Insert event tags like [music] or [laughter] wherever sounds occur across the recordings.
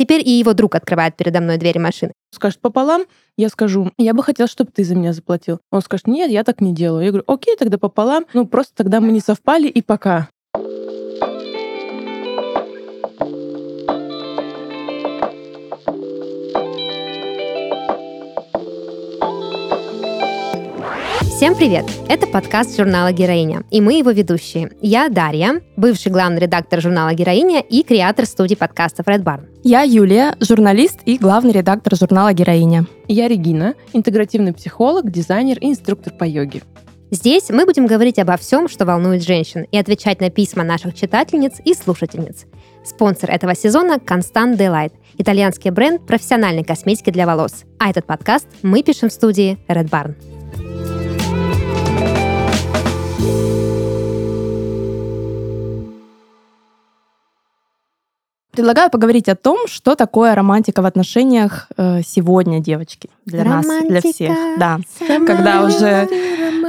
Теперь и его друг открывает передо мной двери машины. Скажет пополам, я скажу, я бы хотела, чтобы ты за меня заплатил. Он скажет, нет, я так не делаю. Я говорю, окей, тогда пополам. Ну, просто тогда мы не совпали, и пока. Всем привет! Это подкаст журнала «Героиня», и мы его ведущие. Я Дарья, бывший главный редактор журнала «Героиня» и креатор студии подкастов Red Barn. Я Юлия, журналист и главный редактор журнала «Героиня». Я Регина, интегративный психолог, дизайнер и инструктор по йоге. Здесь мы будем говорить обо всем, что волнует женщин, и отвечать на письма наших читательниц и слушательниц. Спонсор этого сезона – Constant Delight, итальянский бренд профессиональной косметики для волос. А этот подкаст мы пишем в студии Red Barn. Предлагаю поговорить о том, что такое романтика в отношениях э, сегодня, девочки, для романтика, нас, для всех. Да, когда уже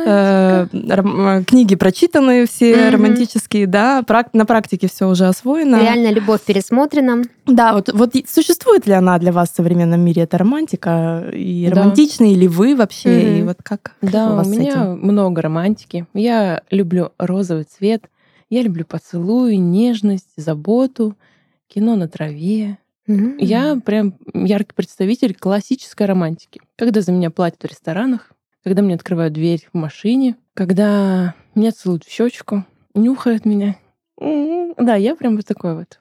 э, ром, книги прочитаны все mm-hmm. романтические, да, прак, на практике все уже освоено. Реально любовь пересмотрена. Да, вот, вот существует ли она для вас в современном мире, эта романтика? И да. романтичны ли вы вообще? Mm-hmm. И вот как Да, у, вас у меня этим? много романтики. Я люблю розовый цвет, я люблю поцелуй, нежность, заботу кино на траве. Mm-hmm. Я прям яркий представитель классической романтики. Когда за меня платят в ресторанах, когда мне открывают дверь в машине, когда меня целуют в щечку, нюхают меня. Mm-hmm. Да, я прям вот такой вот.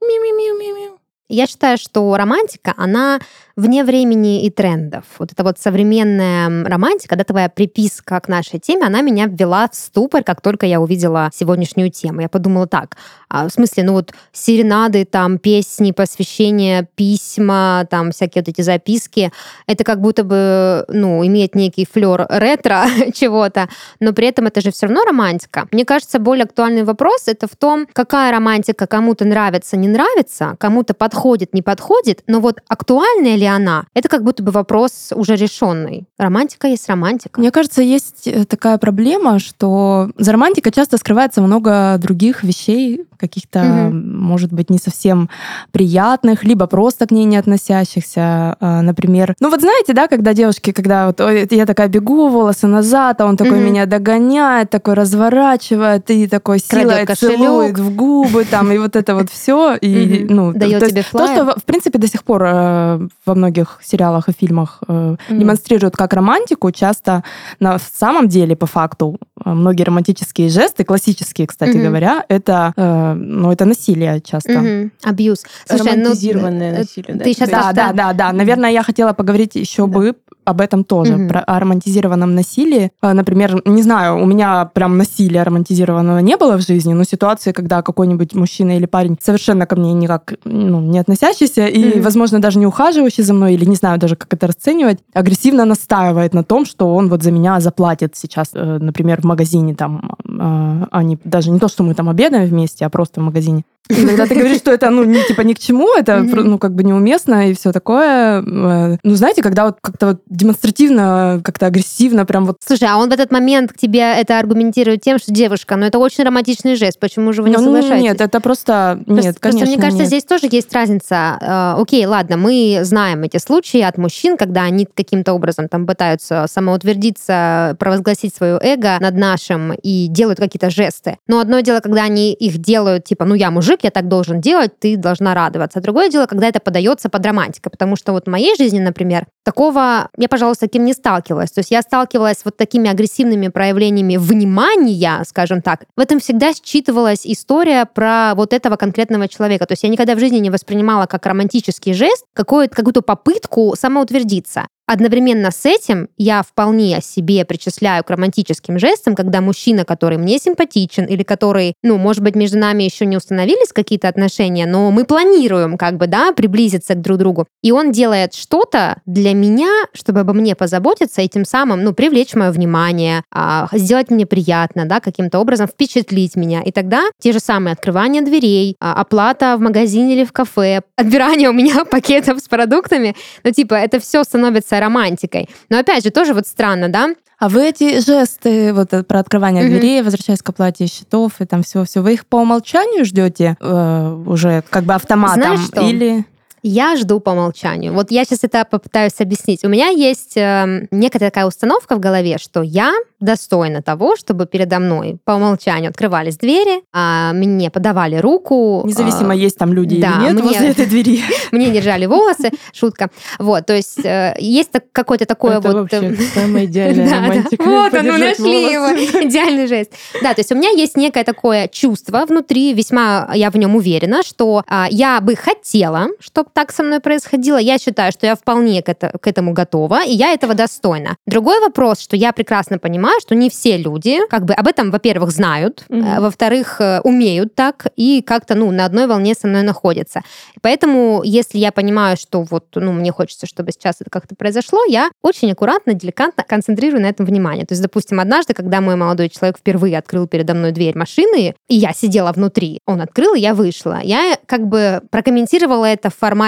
Ми-ми-ми-ми-ми. Я считаю, что романтика, она вне времени и трендов. Вот эта вот современная романтика, да, твоя приписка к нашей теме, она меня ввела в ступор, как только я увидела сегодняшнюю тему. Я подумала так, а, в смысле, ну вот серенады, там, песни, посвящения, письма, там, всякие вот эти записки, это как будто бы, ну, имеет некий флер ретро [laughs] чего-то, но при этом это же все равно романтика. Мне кажется, более актуальный вопрос это в том, какая романтика кому-то нравится, не нравится, кому-то подходит, не подходит, но вот актуальная ли она, это как будто бы вопрос уже решенный. Романтика есть романтика. Мне кажется, есть э, такая проблема, что за романтикой часто скрывается много других вещей, каких-то, угу. может быть, не совсем приятных, либо просто к ней не относящихся. А, например, ну вот знаете, да, когда девушки, когда вот я такая бегу, волосы назад, а он такой угу. меня догоняет, такой разворачивает, и такой силой целует в губы, там, и вот это вот все. И, ну, Дает то, тебе то, что, в принципе, до сих пор э, во многих сериалах и фильмах э, демонстрируют как романтику, часто на самом деле, по факту, э, многие романтические жесты, классические, кстати говоря, это ну, это насилие часто. Угу. Абьюз. Слушай, ну, Романтизированное ну, насилие, да? Ты сейчас да, да, да, да. Наверное, я хотела поговорить еще да. бы об этом тоже, угу. про о романтизированном насилии. А, например, не знаю, у меня прям насилия романтизированного не было в жизни, но ситуации, когда какой-нибудь мужчина или парень совершенно ко мне никак ну, не относящийся и, угу. возможно, даже не ухаживающий за мной, или не знаю даже, как это расценивать, агрессивно настаивает на том, что он вот за меня заплатит сейчас, э, например, в магазине там, а, они даже не то, что мы там обедаем вместе, а просто в магазине. И когда ты говоришь, что это, ну, не, типа ни к чему, это, ну, как бы неуместно и все такое. Э, ну, знаете, когда вот как-то вот демонстративно, как-то агрессивно прям вот... Слушай, а он в этот момент к тебе это аргументирует тем, что девушка, ну, это очень романтичный жест, почему же вы не ну, соглашаетесь? Нет, это просто... Нет, просто, конечно, Просто мне кажется, нет. здесь тоже есть разница. Э, окей, ладно, мы знаем эти случаи от мужчин, когда они каким-то образом там пытаются самоутвердиться, провозгласить свое эго над нашим и делают какие-то жесты. Но одно дело, когда они их делают, типа, ну, я мужик, мужик, я так должен делать, ты должна радоваться. Другое дело, когда это подается под романтикой, потому что вот в моей жизни, например, такого я, пожалуй, с таким не сталкивалась. То есть я сталкивалась с вот такими агрессивными проявлениями внимания, скажем так. В этом всегда считывалась история про вот этого конкретного человека. То есть я никогда в жизни не воспринимала как романтический жест какую-то попытку самоутвердиться. Одновременно с этим я вполне себе причисляю к романтическим жестам, когда мужчина, который мне симпатичен или который, ну, может быть, между нами еще не установились какие-то отношения, но мы планируем как бы, да, приблизиться к друг другу. И он делает что-то для меня, чтобы обо мне позаботиться и тем самым, ну, привлечь мое внимание, а, сделать мне приятно, да, каким-то образом впечатлить меня. И тогда те же самые открывания дверей, а, оплата в магазине или в кафе, отбирание у меня [laughs] пакетов с продуктами, ну, типа, это все становится становится романтикой. Но опять же, тоже вот странно, да? А вы эти жесты вот про открывание mm-hmm. дверей, возвращаясь к оплате счетов и там все-все, вы их по умолчанию ждете э, уже как бы автоматом Знаешь что? или? Я жду по умолчанию. Вот я сейчас это попытаюсь объяснить. У меня есть э, некая такая установка в голове, что я достойна того, чтобы передо мной по умолчанию открывались двери, а мне подавали руку. Независимо, а, есть там люди да, или нет мне, возле этой двери. [laughs] Мне держали волосы, [laughs] шутка. Вот, то есть э, есть какое-то такое Это вот... вообще э, самая [laughs] идеальная романтика. Вот, ну нашли его. Идеальный жест. Да, то есть у меня есть некое такое чувство внутри, весьма я в нем уверена, что а, я бы хотела, чтобы так со мной происходило. Я считаю, что я вполне к, это, к этому готова, и я этого достойна. Другой вопрос, что я прекрасно понимаю, что не все люди как бы об этом, во-первых, знают, mm-hmm. во-вторых, э, умеют так и как-то, ну, на одной волне со мной находятся. Поэтому, если я понимаю, что вот, ну, мне хочется, чтобы сейчас это как-то произошло, я очень аккуратно, деликатно концентрирую на этом внимание. То есть, допустим, однажды, когда мой молодой человек впервые открыл передо мной дверь машины, и я сидела внутри, он открыл, и я вышла. Я как бы прокомментировала это в формате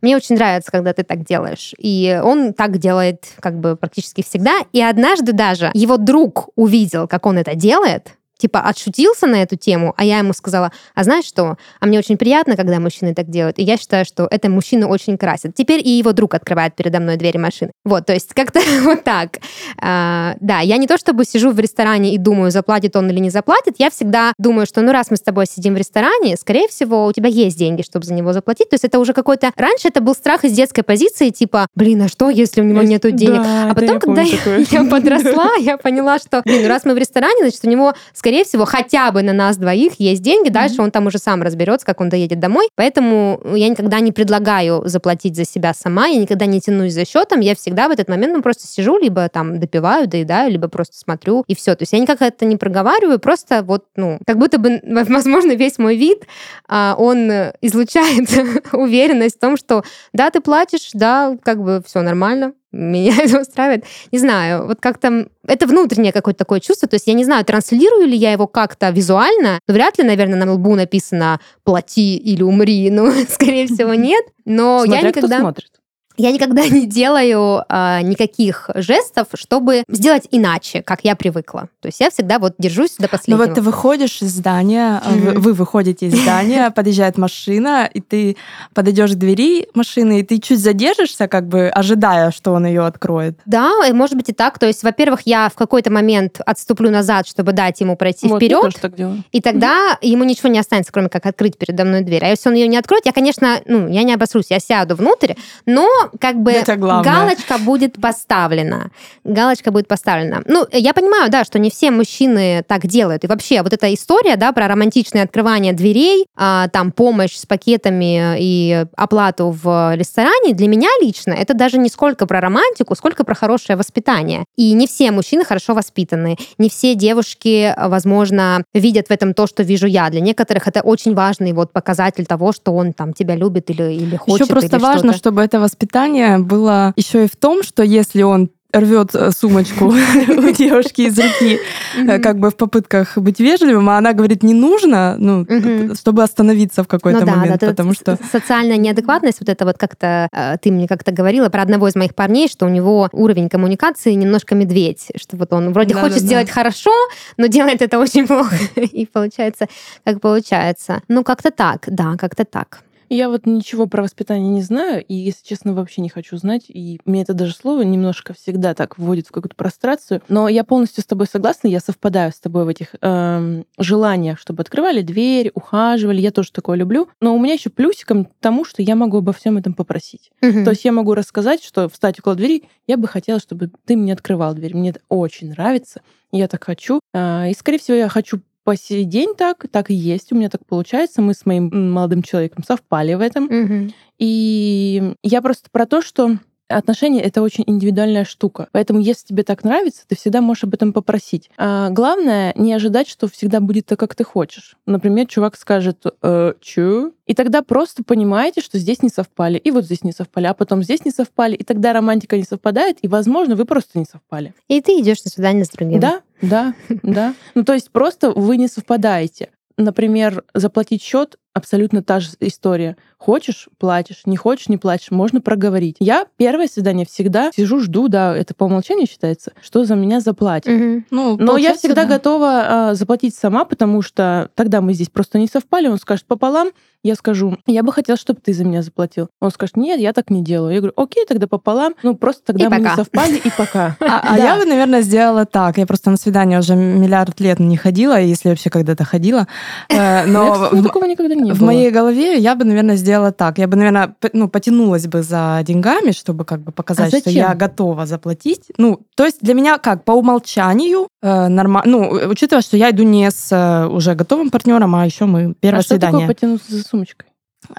«мне очень нравится, когда ты так делаешь». И он так делает как бы практически всегда. И однажды даже его друг увидел, как он это делает, типа отшутился на эту тему, а я ему сказала, а знаешь что, а мне очень приятно, когда мужчины так делают, и я считаю, что это мужчину очень красит. Теперь и его друг открывает передо мной двери машины. Вот, то есть как-то [laughs] вот так. А, да, я не то чтобы сижу в ресторане и думаю, заплатит он или не заплатит, я всегда думаю, что ну раз мы с тобой сидим в ресторане, скорее всего, у тебя есть деньги, чтобы за него заплатить. То есть это уже какой-то... Раньше это был страх из детской позиции, типа, блин, а что, если у него нету денег? Да, а потом, я когда я, [laughs] я подросла, [laughs] я поняла, что, блин, ну раз мы в ресторане, значит, у него, скорее скорее всего, хотя бы на нас двоих есть деньги, дальше mm-hmm. он там уже сам разберется, как он доедет домой. Поэтому я никогда не предлагаю заплатить за себя сама, я никогда не тянусь за счетом, я всегда в этот момент ну, просто сижу, либо там допиваю, доедаю, либо просто смотрю, и все. То есть я никак это не проговариваю, просто вот, ну, как будто бы, [laughs] возможно, весь мой вид, а, он излучает [laughs] уверенность в том, что да, ты платишь, да, как бы все нормально, меня [laughs] это устраивает. Не знаю, вот как-то это внутреннее какое-то такое чувство, то есть я не знаю, транслирую ли я его как-то визуально, но вряд ли, наверное, на лбу написано «плати или умри», [laughs] ну, [laughs] скорее всего, нет, но Смотря я никогда... Кто смотрит. Я никогда [laughs] не делаю а, никаких жестов, чтобы сделать иначе, как я привыкла. То есть я всегда вот держусь до последнего. Ну вот ты выходишь из здания, mm-hmm. вы, вы выходите из здания, [laughs] подъезжает машина, и ты подойдешь к двери машины, и ты чуть задержишься, как бы ожидая, что он ее откроет. Да, и может быть и так. То есть, во-первых, я в какой-то момент отступлю назад, чтобы дать ему пройти вот, вперед. тоже так делаю. И тогда mm-hmm. ему ничего не останется, кроме как открыть передо мной дверь. А если он ее не откроет, я, конечно, ну, я не обосрусь, я сяду внутрь, но как бы галочка будет поставлена. Галочка будет поставлена. Ну, я понимаю, да, что не все мужчины так делают. И вообще, вот эта история, да, про романтичное открывание дверей, а, там, помощь с пакетами и оплату в ресторане, для меня лично это даже не сколько про романтику, сколько про хорошее воспитание. И не все мужчины хорошо воспитаны. Не все девушки, возможно, видят в этом то, что вижу я. Для некоторых это очень важный вот показатель того, что он там тебя любит или, или хочет. Еще просто важно, чтобы это воспитание было еще и в том, что если он рвет э, сумочку [laughs] у девушки из руки, э, как бы в попытках быть вежливым, а она говорит, не нужно, ну, чтобы остановиться в какой-то ну момент, потому что... Социальная неадекватность, вот это вот как-то, э, ты мне как-то говорила про одного из моих парней, что у него уровень коммуникации немножко медведь, что вот он вроде хочет сделать хорошо, но делает это очень плохо, [laughs] и получается, как получается. Ну, как-то так, да, как-то так. Я вот ничего про воспитание не знаю, и, если честно, вообще не хочу знать. И мне это даже слово немножко всегда так вводит в какую-то прострацию. Но я полностью с тобой согласна, я совпадаю с тобой в этих эм, желаниях, чтобы открывали дверь, ухаживали. Я тоже такое люблю. Но у меня еще плюсиком тому, что я могу обо всем этом попросить. Угу. То есть я могу рассказать, что встать около двери, я бы хотела, чтобы ты мне открывал дверь. Мне это очень нравится. Я так хочу. А, и, скорее всего, я хочу по сей день так, так и есть, у меня так получается. Мы с моим молодым человеком совпали в этом. Угу. И я просто про то, что отношения — это очень индивидуальная штука. Поэтому, если тебе так нравится, ты всегда можешь об этом попросить. А главное — не ожидать, что всегда будет так, как ты хочешь. Например, чувак скажет э, «чё?», и тогда просто понимаете, что здесь не совпали, и вот здесь не совпали, а потом здесь не совпали, и тогда романтика не совпадает, и, возможно, вы просто не совпали. И ты идешь на свидание с другим. Да, да, да. Ну, то есть просто вы не совпадаете например, заплатить счет абсолютно та же история. Хочешь — платишь, не хочешь — не платишь, можно проговорить. Я первое свидание всегда сижу, жду, да, это по умолчанию считается, что за меня заплатят. Мгм. Ну, Но я всегда да. готова а, заплатить сама, потому что тогда мы здесь просто не совпали. Он скажет пополам, я скажу, я бы хотела, чтобы ты за меня заплатил. Он скажет, нет, я так не делаю. Я говорю, окей, тогда пополам. Ну, просто тогда И мы пока. не совпали, и пока. [laughs] А, а я бы, наверное, сделала так. Я просто на свидание уже миллиард лет не ходила, если вообще когда-то ходила. Э, Но в- такого никогда не в было. моей голове я бы, наверное, сделала так. Я бы, наверное, ну, потянулась бы за деньгами, чтобы как бы показать, что зачем? я готова заплатить. Ну, то есть для меня как по умолчанию нормально. Ну, э, учитывая, что я иду не с э, уже готовым партнером, а еще мы первое а что такое свидание. потянуться за сумочкой?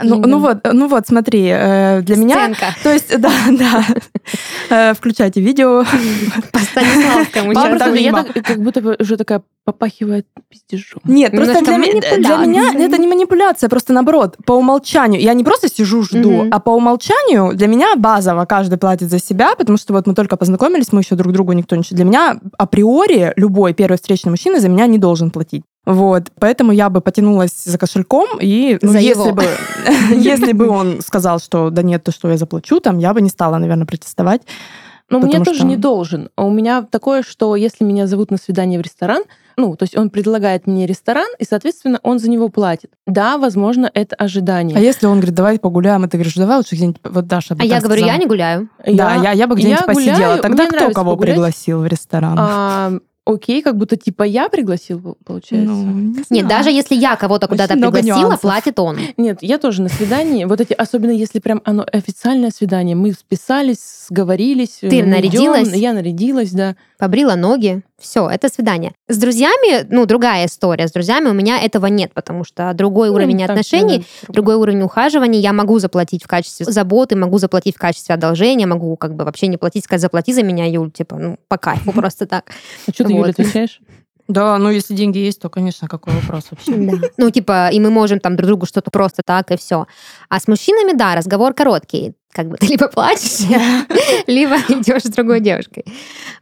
Ну, ну вот, ну вот, смотри, э, для меня, Сценка. то есть, [laughs] да, да, Э, включайте видео. По Станиславскому я как будто уже такая попахивает пиздежом. Нет, просто для, для меня это не манипуляция, просто наоборот, по умолчанию. Я не просто сижу, жду, а по умолчанию для меня базово каждый платит за себя, потому что вот мы только познакомились, мы еще друг другу никто ничего. Для меня априори любой первый встречный мужчина за меня не должен платить. Вот, поэтому я бы потянулась за кошельком, и ну, За если, его. бы, [laughs] если бы он сказал, что да нет, то что я заплачу, там я бы не стала, наверное, протестовать. Но мне тоже не должен. А У меня такое, что если меня зовут на свидание в ресторан, ну, то есть он предлагает мне ресторан, и, соответственно, он за него платит. Да, возможно, это ожидание. А если он говорит, давай погуляем, и ты говоришь, давай лучше где-нибудь, вот Даша А я говорю, я не гуляю. Да, я, я бы где-нибудь я посидела. гуляю, Тогда кто кого погулять. пригласил в ресторан? А, окей, как будто типа я пригласил, получается. Ну, не Нет, даже если я кого-то куда-то пригласила, нюансов. платит он. Нет, я тоже на свидании. Вот эти, особенно если прям оно официальное свидание, мы списались, сговорились. Ты нарядилась? Я нарядилась, да. Побрила ноги. Все, это свидание. С друзьями, ну, другая история. С друзьями у меня этого нет, потому что другой Ну, уровень так, отношений, да, да, другой уровень ухаживания. Я могу заплатить в качестве заботы, могу заплатить в качестве одолжения, могу как бы вообще не платить, сказать, заплати за меня, Юль, типа, ну, по кайфу [laughs] просто так. А что ты, Вот. Юля, отвечаешь? [laughs] Да, ну если деньги есть, то, конечно, какой вопрос вообще? Да. Ну, типа, и мы можем там друг другу что-то просто так, и все. А с мужчинами, да, разговор короткий. Как бы ты либо плачешь, [laughs] либо идешь с другой девушкой.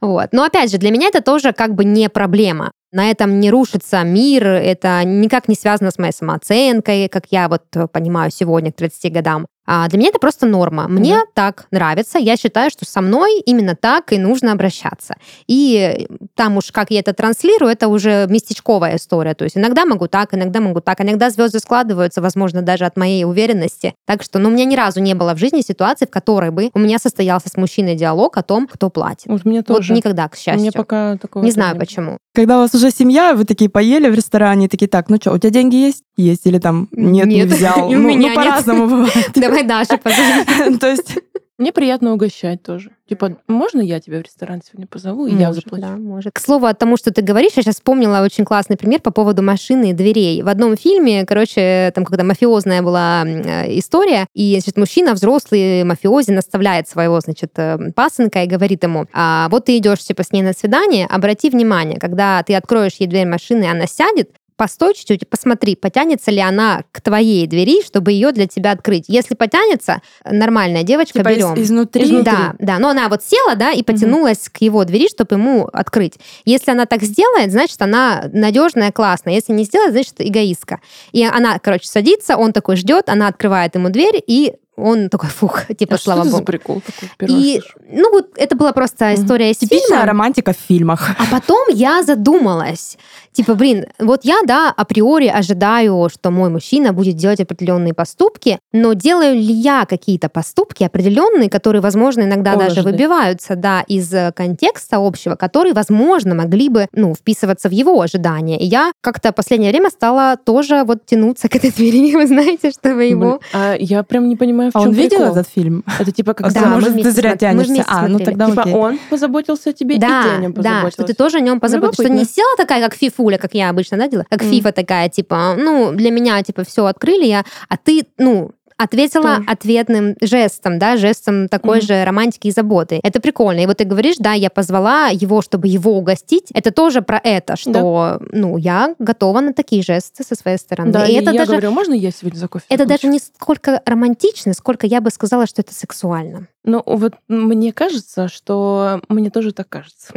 Вот. Но опять же, для меня это тоже как бы не проблема. На этом не рушится мир, это никак не связано с моей самооценкой, как я вот понимаю сегодня к 30 годам. А для меня это просто норма. Мне Мгм. так нравится. Я считаю, что со мной именно так и нужно обращаться. И там уж как я это транслирую, это уже местечковая история. То есть иногда могу так, иногда могу так. Иногда звезды складываются, возможно, даже от моей уверенности. Так что, ну, у меня ни разу не было в жизни ситуации, в которой бы у меня состоялся с мужчиной диалог о том, кто платит. Вот мне Вот тоже. никогда, к счастью. меня пока такого Не знаю было. почему. Когда у вас уже семья, вы такие поели в ресторане, такие, так, ну что, у тебя деньги есть? Есть. Или там, нет, не Нет, взял. [laughs] и у Ну, меня ну, нет. по-разному [laughs] бывает. Давай Даша позови. [laughs] То есть, Мне приятно угощать тоже. Типа, можно я тебя в ресторан сегодня позову, и я Может, заплачу? да, может. К слову, о тому, что ты говоришь, я сейчас вспомнила очень классный пример по поводу машины и дверей. В одном фильме, короче, там когда мафиозная была э, история, и, значит, мужчина, взрослый мафиози, наставляет своего, значит, э, пасынка и говорит ему, а, вот ты идешь, типа, с ней на свидание, обрати внимание, когда ты откроешь ей дверь машины, она сядет, постой чуть-чуть посмотри, потянется ли она к твоей двери, чтобы ее для тебя открыть. Если потянется, нормальная девочка, типа, из- берем. изнутри. Да, да. Но она вот села, да, и потянулась к его двери, чтобы ему открыть. Если она так сделает, значит, она надежная, классная. Если не сделает, значит, эгоистка. И она, короче, садится, он такой ждет, она открывает ему дверь, и он такой, фух, [laughs] типа, А что слава за богу. прикол такой? И, слышу. ну, вот это была просто история из Типичная фильма. романтика в фильмах. А потом я задумалась. Типа, блин, вот я, да, априори ожидаю, что мой мужчина будет делать определенные поступки, но делаю ли я какие-то поступки определенные, которые, возможно, иногда Он даже выбиваются, да, из э, контекста общего, которые, возможно, могли бы, ну, вписываться в его ожидания. И я как-то в последнее время стала тоже вот тянуться [laughs] к этой двери, вы знаете, чтобы его... Блин, А я прям не понимаю, в А чем он видел прикол. этот фильм? Это типа как Да, Да, может, ты зря тянешься. А, ну тогда Типа он позаботился о тебе, и ты о Да, нем да, позаботилась. что ты тоже о нем позаботишься. Что не села такая, как фифуля, как я обычно, да, делала? Как фифа такая, типа, ну, для меня, типа, все открыли я, а ты, ну, ответила Тоже. ответным жестом, да, жестом такой Мгм. же романтики и заботы. Это прикольно. И вот ты говоришь, да, я позвала его, чтобы его угостить. Это тоже про это, что, ну, я готова на такие жесты со своей стороны. Да, и и это я даже, говорю, можно я сегодня за кофе это заплачу?» даже не сколько романтично, сколько я бы сказала, что это сексуально. Ну, вот мне кажется, что мне тоже так кажется.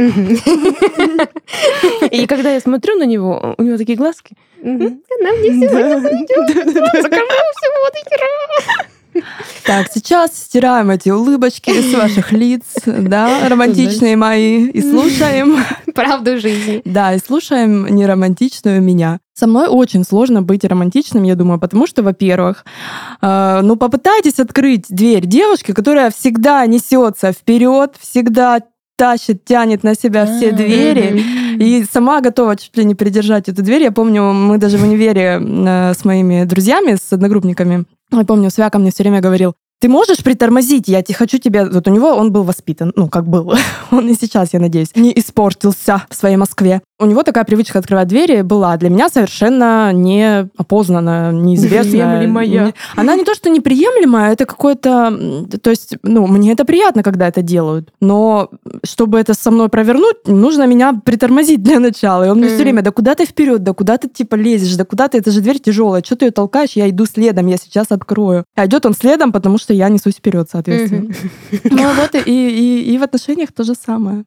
И когда я смотрю на него, у него такие глазки. Нам не сегодня Так, сейчас стираем эти улыбочки с ваших лиц, да, романтичные мои, и слушаем... Правду жизни. Да, и слушаем неромантичную меня. Со мной очень сложно быть романтичным, я думаю, потому что, во-первых, э, ну попытайтесь открыть дверь девушки, которая всегда несется вперед, всегда тащит, тянет на себя все двери и сама готова чуть ли не придержать эту дверь. Я помню, мы даже в универе э, с моими друзьями, с одногруппниками, я помню, Свяка мне все время говорил, ты можешь притормозить? Я хочу тебе... Вот у него он был воспитан, ну, как был. [laughs] он и сейчас, я надеюсь, не испортился в своей Москве. У него такая привычка открывать двери была для меня совершенно неопознанная, неизвестная. Неприемлемая. Она не то, что неприемлемая, это какое-то... То есть, ну, мне это приятно, когда это делают. Но чтобы это со мной провернуть, нужно меня притормозить для начала. И он мне все время, да куда ты вперед, да куда ты типа лезешь, да куда ты, это же дверь тяжелая, что ты ее толкаешь, я иду следом, я сейчас открою. А идет он следом, потому что я несусь вперед, соответственно. [laughs] Ну вот и, и, и в отношениях то же самое.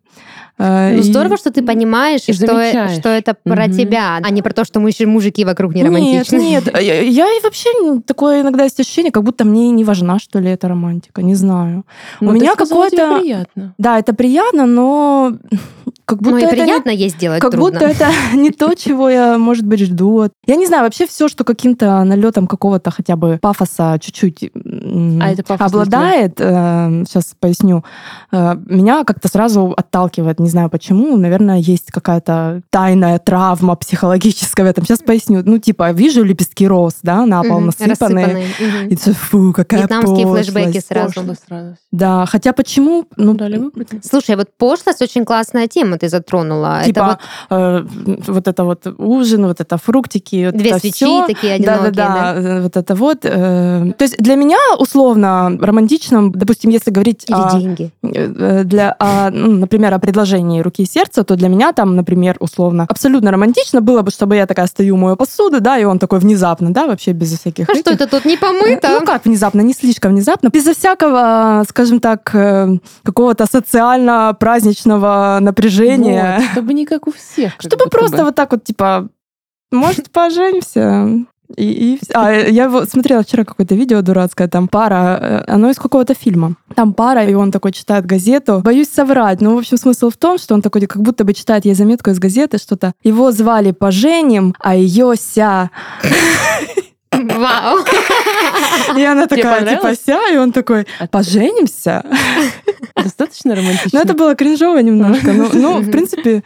А, ну, и... Здорово, что ты понимаешь, и что, что это про угу. тебя, а не про то, что мы мужики вокруг не романтичны. Нет, нет. Я, я и вообще такое иногда есть ощущение, как будто мне не важна, что ли, эта романтика. Не знаю. Но У ну, меня какое-то... приятно. Да, это приятно, но как будто ну, и приятно не... есть делать Как трудно. будто это [laughs] не то, чего я, может быть, жду. Я не знаю, вообще все, что каким-то налетом какого-то хотя бы пафоса чуть-чуть а это обладает, э, сейчас поясню, э, меня как-то сразу отталкивает. Не знаю почему. Наверное, есть какая-то тайная травма психологическая в этом. Сейчас поясню. Ну, типа, вижу лепестки роз, да, на пол насыпанные. И это, фу, какая Вьетнамские флешбеки сразу. Да, хотя почему? Ну, Дали Слушай, вот пошлость очень классная тема ты затронула. Типа это вот... Э, вот это вот ужин, вот это фруктики. Вот Две это свечи все. такие одинокие. Да-да-да, э, вот это вот. Э, то есть для меня условно романтичным, допустим, если говорить... Или о, деньги. Э, для, о, ну, например, о предложении руки и сердца, то для меня там, например, условно, абсолютно романтично было бы, чтобы я такая стою, мою посуду, да, и он такой внезапно, да, вообще без всяких... А этих. что это тут не помыто? Ну как внезапно, не слишком внезапно, безо всякого, скажем так, какого-то социально-праздничного напряжения. Вот, чтобы не как у всех. Чтобы просто бы. вот так вот, типа, может, поженимся? И, и... А, я смотрела вчера какое-то видео дурацкое, там пара, э, оно из какого-то фильма. Там пара, и он такой читает газету. Боюсь соврать, но, в общем, смысл в том, что он такой, как будто бы читает ей заметку из газеты, что-то. Его звали Поженим, а ее ся. Вау! И она такая, типа, ся, и он такой, поженимся? Достаточно романтично. [laughs] Ну, это было кринжово немножко. Ну, в принципе,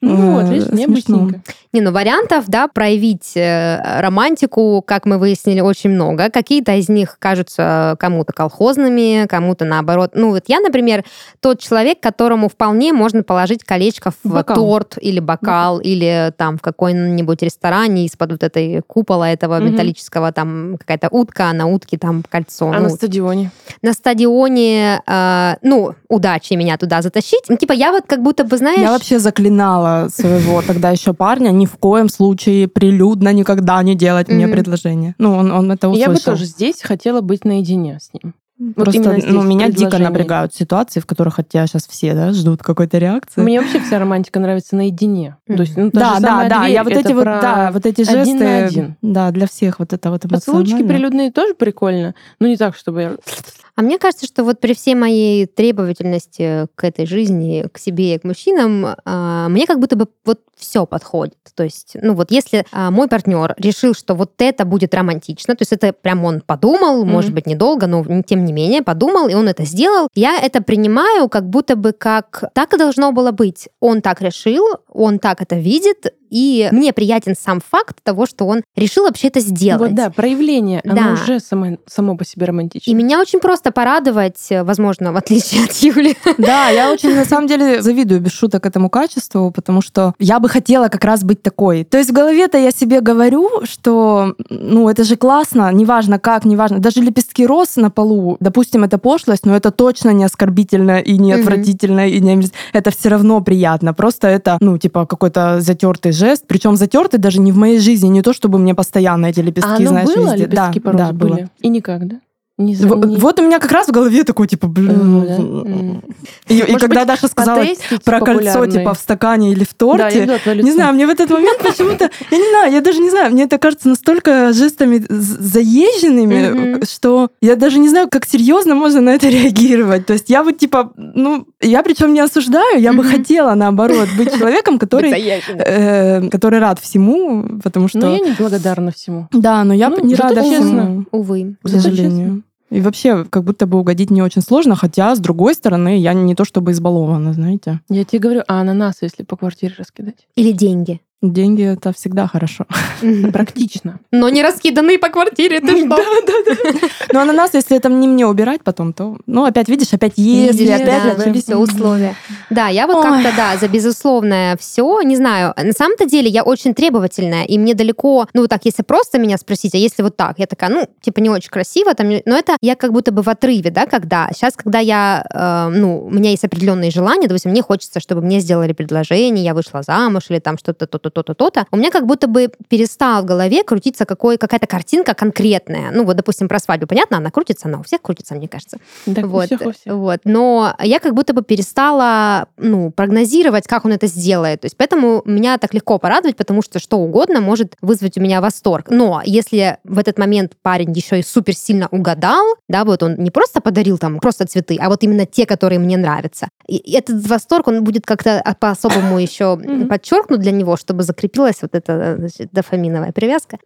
ну вот, видишь, необычненько. Не, ну вариантов, да, проявить э, романтику, как мы выяснили, очень много. Какие-то из них кажутся кому-то колхозными, кому-то наоборот. Ну вот я, например, тот человек, которому вполне можно положить колечко в бокал. торт или бокал, бокал, или там в какой-нибудь ресторане из-под вот этой купола этого угу. металлического, там какая-то утка, а на утке там кольцо. А ну, на стадионе? На стадионе, э, ну, удачи меня туда затащить. Ну, типа я вот как будто бы, знаешь... Я вообще заклинала своего тогда еще парня ни в коем случае прилюдно никогда не делать мне предложение. Ну, он, он это услышал. Я бы тоже здесь хотела быть наедине с ним. Просто ну, меня дико напрягают ситуации, в которых от тебя сейчас все да, ждут какой-то реакции. Мне вообще вся романтика нравится наедине. То есть, ну, да, да, да. Я вот эти вот, да, вот эти жесты, один один. да, для всех вот это вот Поцелуйчики прилюдные тоже прикольно, но не так, чтобы я а мне кажется, что вот при всей моей требовательности к этой жизни, к себе и к мужчинам, а, мне как будто бы вот все подходит. То есть, ну вот если а, мой партнер решил, что вот это будет романтично, то есть это прям он подумал, mm-hmm. может быть, недолго, но тем не менее подумал, и он это сделал, я это принимаю как будто бы как так и должно было быть. Он так решил, он так это видит, и мне приятен сам факт того, что он решил вообще это сделать. Вот да, проявление, да. оно уже само, само по себе романтично. И меня очень просто порадовать, возможно, в отличие от Юли. [laughs] Да, я [laughs] очень, на самом деле, завидую без шуток этому качеству, потому что я бы хотела как раз быть такой. То есть в голове-то я себе говорю, что, ну, это же классно, неважно как, неважно. Даже лепестки роз на полу, допустим, это пошлость, но это точно не оскорбительно и не отвратительно, и не... Это все равно приятно. Просто это, ну, типа, какой-то затертый жест, причем затертый даже не в моей жизни, не то чтобы мне постоянно эти лепестки, а знаешь, было? везде. Лепестки да, да, были. И никак, да? Не, вот, не... вот у меня как раз в голове такой, типа, блин. И, и когда быть, Даша сказала про кольцо, типа, в стакане или в торте, да, не знаю, мне в этот момент почему-то, я не знаю, я даже не знаю, мне это кажется настолько жестами заезженными, что я даже не знаю, как серьезно можно на это [laughs] реагировать. То есть я вот, типа, ну, я причем не осуждаю, я бы хотела, наоборот, быть [laughs] человеком, который, э, который рад всему, потому что... Ну, я не благодарна всему. Да, но я ну, не рада всему. Увы. К сожалению. И вообще, как будто бы угодить не очень сложно, хотя, с другой стороны, я не то чтобы избалована, знаете. Я тебе говорю, а ананасы, если по квартире раскидать? Или деньги? Деньги это всегда хорошо. Практично. Но не раскиданные по квартире, ты что? Да, да, да. Но ананас, если это не мне убирать потом, то, ну, опять, видишь, опять если, опять да, все условия. Да, я вот как-то, да, за безусловное все, не знаю, на самом-то деле я очень требовательная, и мне далеко, ну, вот так, если просто меня спросить, а если вот так, я такая, ну, типа, не очень красиво, там, но это я как будто бы в отрыве, да, когда, сейчас, когда я, э, ну, у меня есть определенные желания, допустим, мне хочется, чтобы мне сделали предложение, я вышла замуж, или там что-то, то-то, то-то, то-то, у меня как будто бы перестал в голове крутиться какой, какая-то картинка конкретная. Ну, вот, допустим, про свадьбу, понятно, она крутится, она у всех крутится, мне кажется. Так, вот, у всех, у всех. вот. Но я как будто бы перестала, ну, прогнозировать, как он это сделает. То есть поэтому меня так легко порадовать, потому что что угодно может вызвать у меня восторг. Но если в этот момент парень еще и супер сильно угадал, да, вот он не просто подарил там просто цветы, а вот именно те, которые мне нравятся. И этот восторг, он будет как-то по-особому еще подчеркнут для него, чтобы закрепилась вот эта значит, дофаминовая привязка.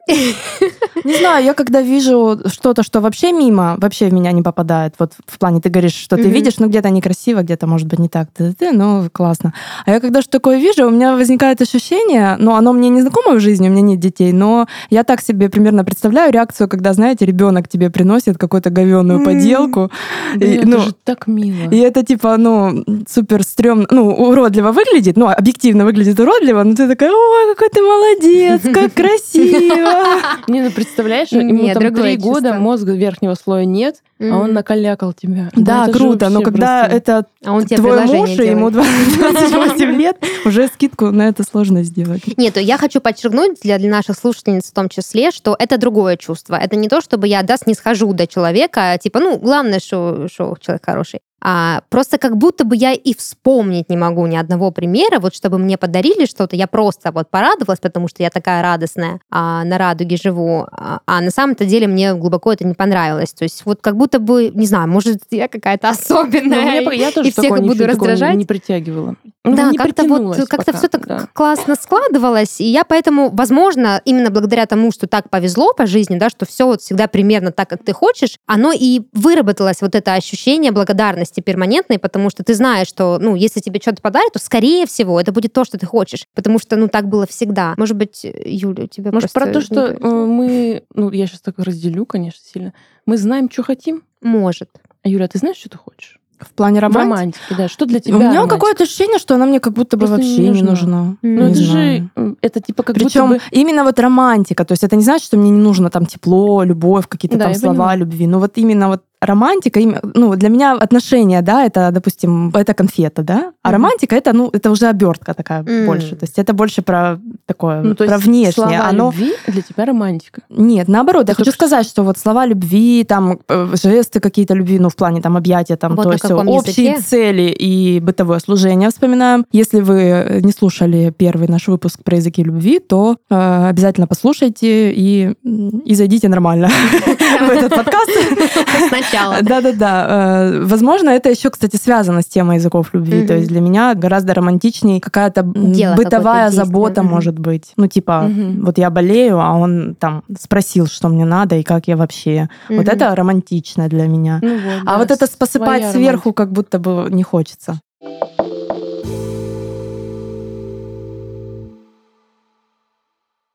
Не знаю, я когда вижу что-то, что вообще мимо, вообще в меня не попадает, вот в плане ты говоришь, что ты видишь, ну где-то некрасиво, где-то, может быть, не так, но классно. А я когда что такое вижу, у меня возникает ощущение, ну оно мне не знакомо в жизни, у меня нет детей, но я так себе примерно представляю реакцию, когда, знаете, ребенок тебе приносит какую-то говенную поделку. и, ну, это же так мило. И это типа, ну, супер стрёмно, ну, уродливо выглядит, ну, объективно выглядит уродливо, но ты такая, ой, какой ты молодец, как [laughs] красиво. Не, ну представляешь, ему там три года, мозга верхнего слоя нет, а он накалякал тебя. Да, круто, но когда это а твой муж, и ему 28 [laughs] лет, уже скидку на это сложно сделать. Нет, я хочу подчеркнуть для наших слушательниц в том числе, что это другое чувство. Это не то, чтобы я, да, снисхожу до человека, типа, ну, главное, что человек хороший. А, просто как будто бы я и вспомнить не могу ни одного примера, вот чтобы мне подарили что-то, я просто вот порадовалась, потому что я такая радостная, а, на радуге живу, а, а на самом-то деле мне глубоко это не понравилось. То есть вот как будто бы, не знаю, может, я какая-то [laughs] особенная, мне, я тоже и всех буду раздражать. не притягивала. Ну, да, как-то вот как-то все так да. классно складывалось, и я поэтому, возможно, именно благодаря тому, что так повезло по жизни, да, что все вот всегда примерно так, как ты хочешь, оно и выработалось вот это ощущение благодарности ценности перманентной, потому что ты знаешь, что, ну, если тебе что-то подарят, то, скорее всего, это будет то, что ты хочешь, потому что, ну, так было всегда. Может быть, Юля, у тебя Может, про то, что э, мы, ну, я сейчас так разделю, конечно, сильно, мы знаем, что хотим? Может. А Юля, ты знаешь, что ты хочешь? В плане романтики? романтики, да. Что для тебя У меня какое-то ощущение, что она мне как будто бы Просто вообще не нужна. Не нужна. Ну, это знаю. же, это типа как Причем будто бы... именно вот романтика, то есть это не значит, что мне не нужно там тепло, любовь, какие-то да, там слова понимаю. любви, но вот именно вот романтика, ну, для меня отношения, да, это, допустим, это конфета, да, а mm-hmm. романтика это, ну, это уже обертка такая mm-hmm. больше, то есть это больше про такое, ну, то про внешнее. Слова Оно... любви для тебя романтика? Нет, наоборот, это я хочу сказать, что вот слова любви, там э, жесты какие-то любви, ну, в плане там объятия, там, вот то есть общие языке? цели и бытовое служение вспоминаем. Если вы не слушали первый наш выпуск про языки любви, то э, обязательно послушайте и, и зайдите нормально [laughs] в этот подкаст сначала. [laughs] Да-да-да. Э, возможно, это еще, кстати, связано с темой языков любви. То есть для меня гораздо романтичнее какая-то бытовая забота может быть. Ну, типа, вот я болею, а он там спросил, что мне надо и как я вообще. Вот это романтично для меня. Ну а вот это посыпать сверху как будто бы не хочется.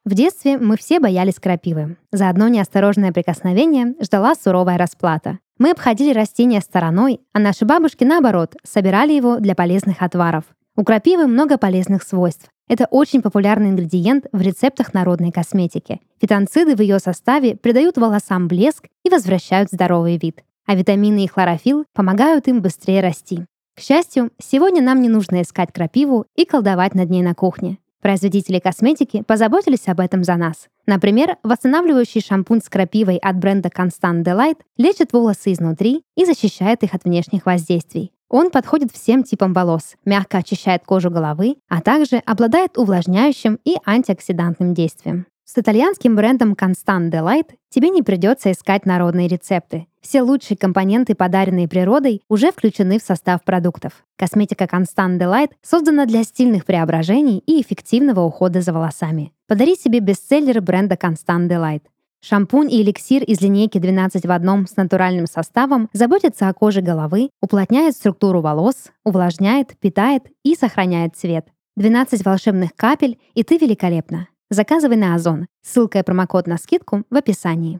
В детстве мы все боялись крапивы. За одно неосторожное прикосновение ждала суровая расплата. Мы обходили растения стороной, а наши бабушки, наоборот, собирали его для полезных отваров. У крапивы много полезных свойств. Это очень популярный ингредиент в рецептах народной косметики. Фитонциды в ее составе придают волосам блеск и возвращают здоровый вид. А витамины и хлорофилл помогают им быстрее расти. К счастью, сегодня нам не нужно искать крапиву и колдовать над ней на кухне. Производители косметики позаботились об этом за нас. Например, восстанавливающий шампунь с крапивой от бренда Constant Delight лечит волосы изнутри и защищает их от внешних воздействий. Он подходит всем типам волос, мягко очищает кожу головы, а также обладает увлажняющим и антиоксидантным действием. С итальянским брендом Constant Delight тебе не придется искать народные рецепты. Все лучшие компоненты, подаренные природой, уже включены в состав продуктов. Косметика Constant Delight создана для стильных преображений и эффективного ухода за волосами. Подари себе бестселлер бренда Constant Delight. Шампунь и эликсир из линейки 12 в одном с натуральным составом заботятся о коже головы, уплотняет структуру волос, увлажняет, питает и сохраняет цвет. 12 волшебных капель, и ты великолепна. Заказывай на Озон. Ссылка и промокод на скидку в описании.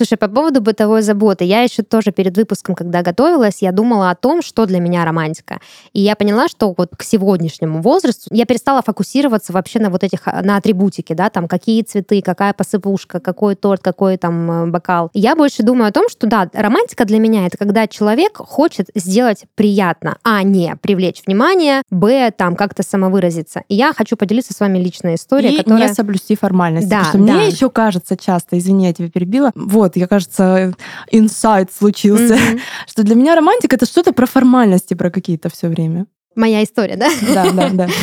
Слушай, по поводу бытовой заботы, я еще тоже перед выпуском, когда готовилась, я думала о том, что для меня романтика. И я поняла, что вот к сегодняшнему возрасту я перестала фокусироваться вообще на вот этих, на атрибутике, да, там, какие цветы, какая посыпушка, какой торт, какой там э, бокал. Я больше думаю о том, что, да, романтика для меня это когда человек хочет сделать приятно, а не привлечь внимание, б, там, как-то самовыразиться. И я хочу поделиться с вами личной историей, и которая... не соблюсти формальность. Да, потому что да. мне еще кажется часто, извини, я тебя перебила, вот, я, кажется, инсайт случился, Мгм. [laughs] что для меня романтика это что-то про формальности, про какие-то все время. Моя история, да? Да, да, да. [laughs]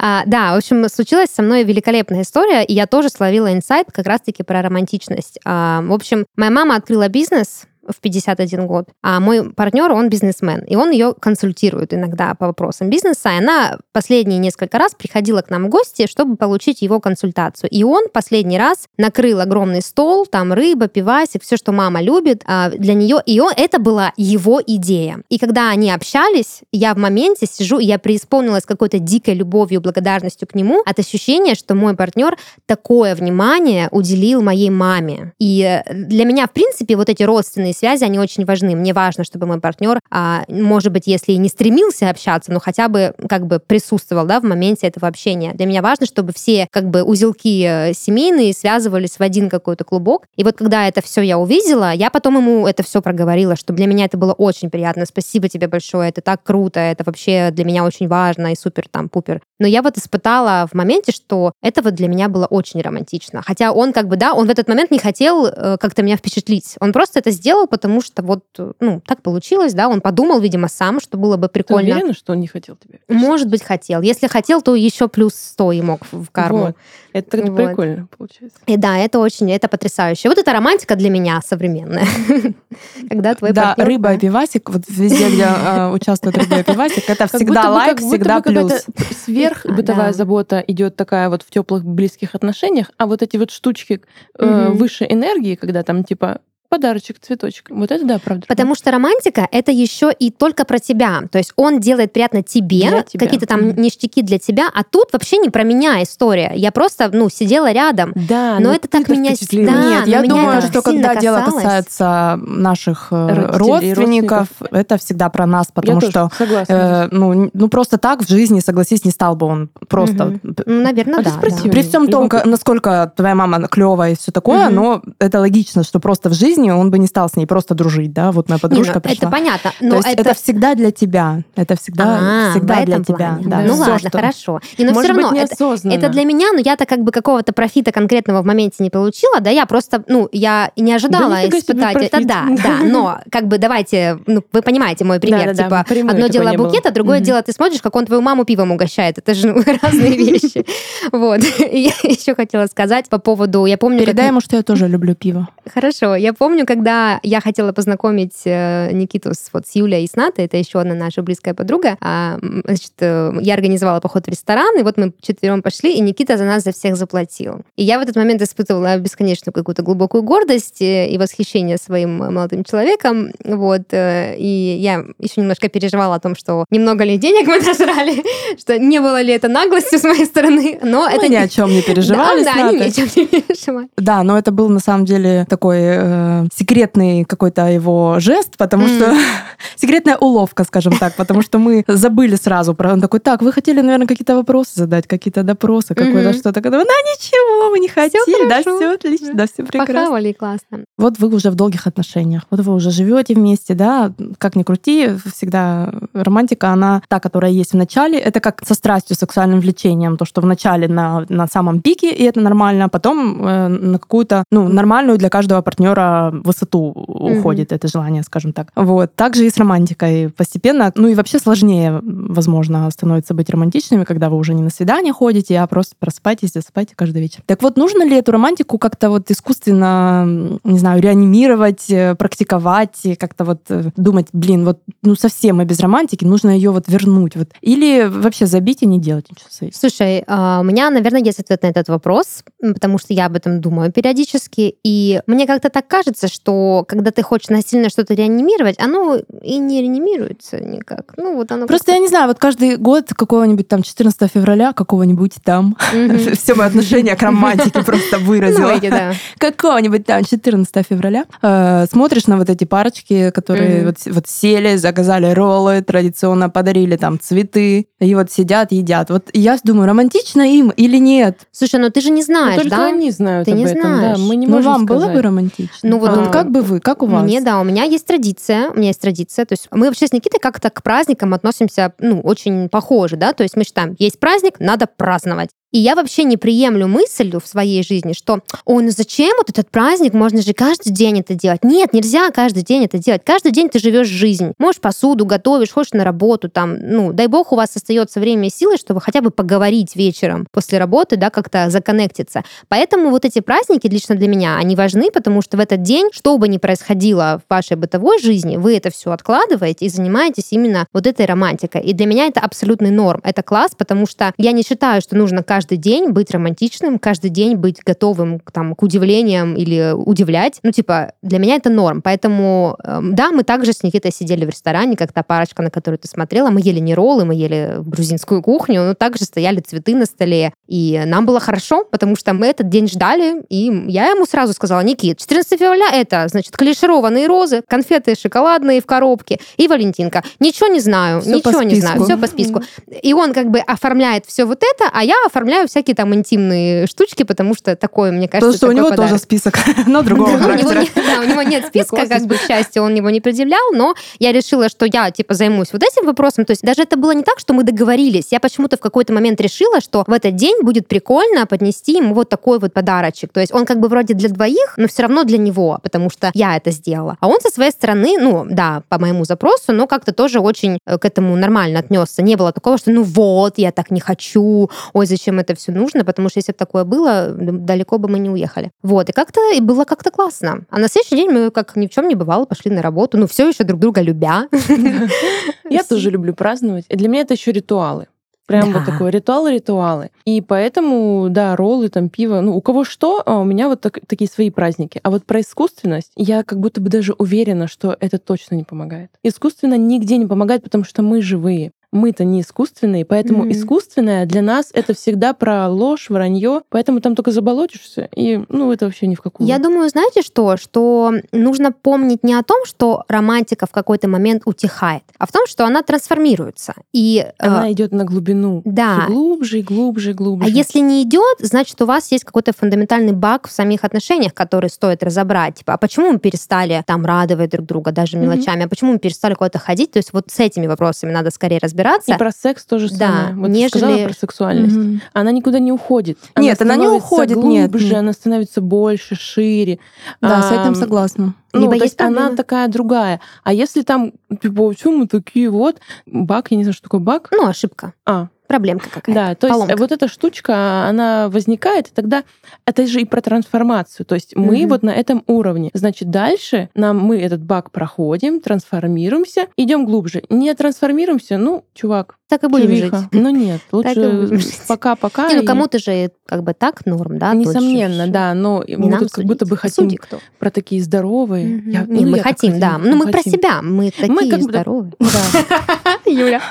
А, да, в общем, случилась со мной великолепная история, и я тоже словила инсайт как раз-таки про романтичность. А, в общем, моя мама открыла бизнес в 51 год, а мой партнер, он бизнесмен, и он ее консультирует иногда по вопросам бизнеса, и она последние несколько раз приходила к нам в гости, чтобы получить его консультацию. И он последний раз накрыл огромный стол, там рыба, пивасик, все, что мама любит а, для нее, и это была его идея. И когда они общались, я в моменте сижу, и я преисполнилась какой-то дикой любовью, благодарностью к нему от ощущения, что мой партнер такое внимание уделил моей маме. И э, для меня, в принципе, вот эти родственные связи, они очень важны. Мне важно, чтобы мой партнер, а, может быть, если и не стремился общаться, но хотя бы как бы присутствовал да, в моменте этого общения. Для меня важно, чтобы все как бы узелки э, семейные связывались в один какой-то клубок. И вот когда это все я увидела, я потом ему это все проговорила, что для меня это было очень приятно. Спасибо тебе большое, это так круто, это вообще для меня очень важно и супер там пупер. Но я вот испытала в моменте, что это вот для меня было очень романтично. Хотя он как бы, да, он в этот момент не хотел э, как-то меня впечатлить. Он просто это сделал, потому что вот, э, ну, так получилось, да, он подумал, видимо, сам, что было бы Ты прикольно. уверена, что он не хотел тебя? Может быть, хотел. Если хотел, то еще плюс 100 и мог в карму. Вот. Это Вот. прикольно получается. И да, это очень, это потрясающе. Вот это романтика для меня современная. [laughs] Когда твой Да, рыба и пивасик, вот везде, где э, участвует рыба и пивасик, это всегда лайк, всегда плюс. Сверх А, бытовая забота идет такая вот в теплых близких отношениях, а вот эти вот штучки э, выше энергии, когда там типа подарочек, цветочек. Вот это да, правда. Потому что романтика это еще и только про тебя. То есть он делает приятно тебе, тебя. какие-то там Мгм. ништяки для тебя, а тут вообще не про меня история. Я просто, ну, сидела рядом. Да, Но ну это так меня впечатлилась. Да, Нет, но я думаю, что когда дело касалось. касается наших э, Родителей, родственников, это всегда про нас, Я потому тоже что э, ну, ну просто так в жизни, согласись, не стал бы он просто. Мгм. Ну, наверное, А да. да. При всем том, любопытно. насколько твоя мама клевая и все такое, Мгм. но это логично, что просто в жизни он бы не стал с ней просто дружить, да, вот моя Не, ну, подружка пришла. это понятно. То Но есть это... это всегда для тебя, это всегда, А, всегда для этом тебя. плане. да. Ну Всё, ладно, что- хорошо. И, но Может все равно быть, это, это для меня, но я-то как бы какого-то профита конкретного в моменте не получила, да, я просто, ну, я не ожидала Да испытать это, да, да, но [laughs] как бы давайте, ну, вы понимаете мой пример, Да-да-да, типа, прямой одно такой дело букет, а другое дело ты смотришь, как он твою маму пивом угощает, это же ну, [laughs] разные [laughs] вещи, вот. И я еще хотела сказать по поводу, я помню, Передай ему, что я тоже люблю пиво. Хорошо. Я помню, когда я хотела познакомить э, Никиту с, вот, с Юлей и с Натой, это еще одна наша близкая подруга, а, значит, э, я организовала поход в ресторан, и вот мы четвером пошли, и Никита за нас за всех заплатил. И я в этот момент испытывала бесконечную какую-то глубокую гордость э, и восхищение своим молодым человеком, вот, и я еще немножко переживала о том, что немного ли денег мы [laughs] нажрали, что не было ли это наглостью с моей стороны, но это Мы ни о чем не переживали Да, да, ни о чем не переживали. Да, но это был на самом деле такой это секретный какой-то его жест, потому mm. что [laughs] секретная уловка, скажем так, потому что мы забыли сразу про... Он такой, так, вы хотели, наверное, какие-то вопросы задать, какие-то допросы, какое-то что-то. Да ничего, вы не хотели, да, все отлично, да, все прекрасно. Похавали, классно. Вот вы уже в долгих отношениях, вот вы уже живете вместе, да, как ни крути, всегда романтика, она та, которая есть в начале, это как со страстью, сексуальным влечением, то, что в начале на, на самом пике, и это нормально, а потом э, на какую-то, ну, нормальную для каждого партнера высоту mm-hmm. уходит это желание, скажем так. Вот. Также и с романтикой постепенно, ну и вообще сложнее, возможно, становится быть романтичными, когда вы уже не на свидание ходите, а просто просыпаетесь, засыпаете каждый вечер. Так вот, нужно ли эту романтику как-то вот искусственно, не знаю, реанимировать, э, практиковать, как-то вот э, думать, блин, вот ну совсем мы без романтики, нужно ее вот вернуть. Вот. Или вообще забить и не делать ничего с этим? Слушай, а, у меня, наверное, есть ответ на этот вопрос, потому что я об этом думаю периодически, и мне как-то так кажется, что когда ты хочешь насильно что-то реанимировать, оно и не реанимируется никак. Ну, вот оно Просто я не знаю, вот каждый год какого-нибудь там 14 февраля, какого-нибудь там, [laughs] все мое отношение к романтике просто выразило. Ну, [laughs] какого-нибудь там 14 февраля. Э, смотришь на вот эти парочки, которые вот сели, заказали роллы, традиционно подарили там цветы, и вот сидят, едят. Вот я думаю, романтично им или нет? Слушай, ну ты же не знаешь, да? они знают Ты не знаешь. Мы не ну, вам было бы романтично? Ну вот а, как бы вы, как у вас? Мне, да, у меня есть традиция, у меня есть традиция, то есть мы вообще с Никитой как-то к праздникам относимся, ну, очень похоже, да, то есть мы считаем, есть праздник, надо праздновать. И я вообще не приемлю мысль в своей жизни, что, ой, ну зачем вот этот праздник, можно же каждый день это делать. Нет, нельзя каждый день это делать. Каждый день ты живешь жизнь. Можешь посуду готовишь, хочешь на работу, там, ну, дай бог у вас остается время и силы, чтобы хотя бы поговорить вечером после работы, да, как-то законнектиться. Поэтому вот эти праздники лично для меня, они важны, потому что в этот день, что бы ни происходило в вашей бытовой жизни, вы это все откладываете и занимаетесь именно вот этой романтикой. И для меня это абсолютный норм. Это класс, потому что я не считаю, что нужно каждый каждый день быть романтичным, каждый день быть готовым там, к удивлениям или удивлять. Ну, типа, для меня это норм. Поэтому, эм, да, мы также с Никитой сидели в ресторане, как та парочка, на которую ты смотрела. Мы ели не роллы, мы ели грузинскую кухню, но также стояли цветы на столе. И нам было хорошо, потому что мы этот день ждали, и я ему сразу сказала, Никит, 14 февраля это, значит, клишированные розы, конфеты шоколадные в коробке и Валентинка. Ничего не знаю, все ничего не знаю, все по списку. И он как бы оформляет все вот это, а я оформляю оформляю всякие там интимные штучки, потому что такое, мне кажется, Потому что у него подарок. тоже список, [laughs] но другого характера. Да, у него нет списка, как бы, к счастью, он его не предъявлял, но я решила, что я, типа, займусь вот этим вопросом. То есть даже это было не так, что мы договорились. Я почему-то в какой-то момент решила, что в этот день будет прикольно поднести ему вот такой вот подарочек. То есть он как бы вроде для двоих, но все равно для него, потому что я это сделала. А он со своей стороны, ну, да, по моему запросу, но как-то тоже очень э, к этому нормально отнесся. Не было такого, что ну вот, я так не хочу, ой, зачем это это все нужно, потому что если бы такое было, далеко бы мы не уехали. Вот, и как-то и было как-то классно. А на следующий день мы, как ни в чем не бывало, пошли на работу, ну, все еще друг друга любя. [laughs] Я тоже люблю праздновать. Для меня это еще ритуалы. Прям да. вот такой ритуал-ритуалы. И поэтому, да, роллы, там, пиво, ну, у кого что, а у меня вот так, такие свои праздники. А вот про искусственность я как будто бы даже уверена, что это точно не помогает. Искусственно нигде не помогает, потому что мы живые мы-то не искусственные, поэтому mm-hmm. искусственное для нас это всегда про ложь, вранье, поэтому там только заболотишься, и ну это вообще ни в какую. Я думаю, знаете что, что нужно помнить не о том, что романтика в какой-то момент утихает, а в том, что она трансформируется. И она э, идет на глубину. Да. Все глубже и глубже и глубже. А если не идет, значит у вас есть какой-то фундаментальный баг в самих отношениях, который стоит разобрать. Типа, а почему мы перестали там радовать друг друга даже мелочами, mm-hmm. а почему мы перестали куда-то ходить? То есть вот с этими вопросами надо скорее разбираться разбираться. И про секс тоже да, самое. Вот нежели... ты сказала про сексуальность. Угу. Она никуда не уходит. Она нет, она не уходит, глубже, нет. она становится больше, шире. Да, а, с этим согласна. Ну, Либо то есть она такая другая. А если там, типа, почему мы такие вот? Баг, я не знаю, что такое баг. Ну, ошибка. А, проблемка какая-то. Да, то поломка. есть вот эта штучка, она возникает, и тогда это же и про трансформацию. То есть мы mm вот на этом уровне. Значит, дальше нам мы этот баг проходим, трансформируемся, идем глубже. Не трансформируемся, ну, чувак, так и будем чувиха. жить. Ну нет, [laughs] лучше пока-пока. Ну кому-то же как бы так норм, да? Несомненно, да, но мы тут как будто бы хотим про такие здоровые. Не, ну, мы хотим, да. Ну мы про себя, мы такие здоровые. [laughs] Юля.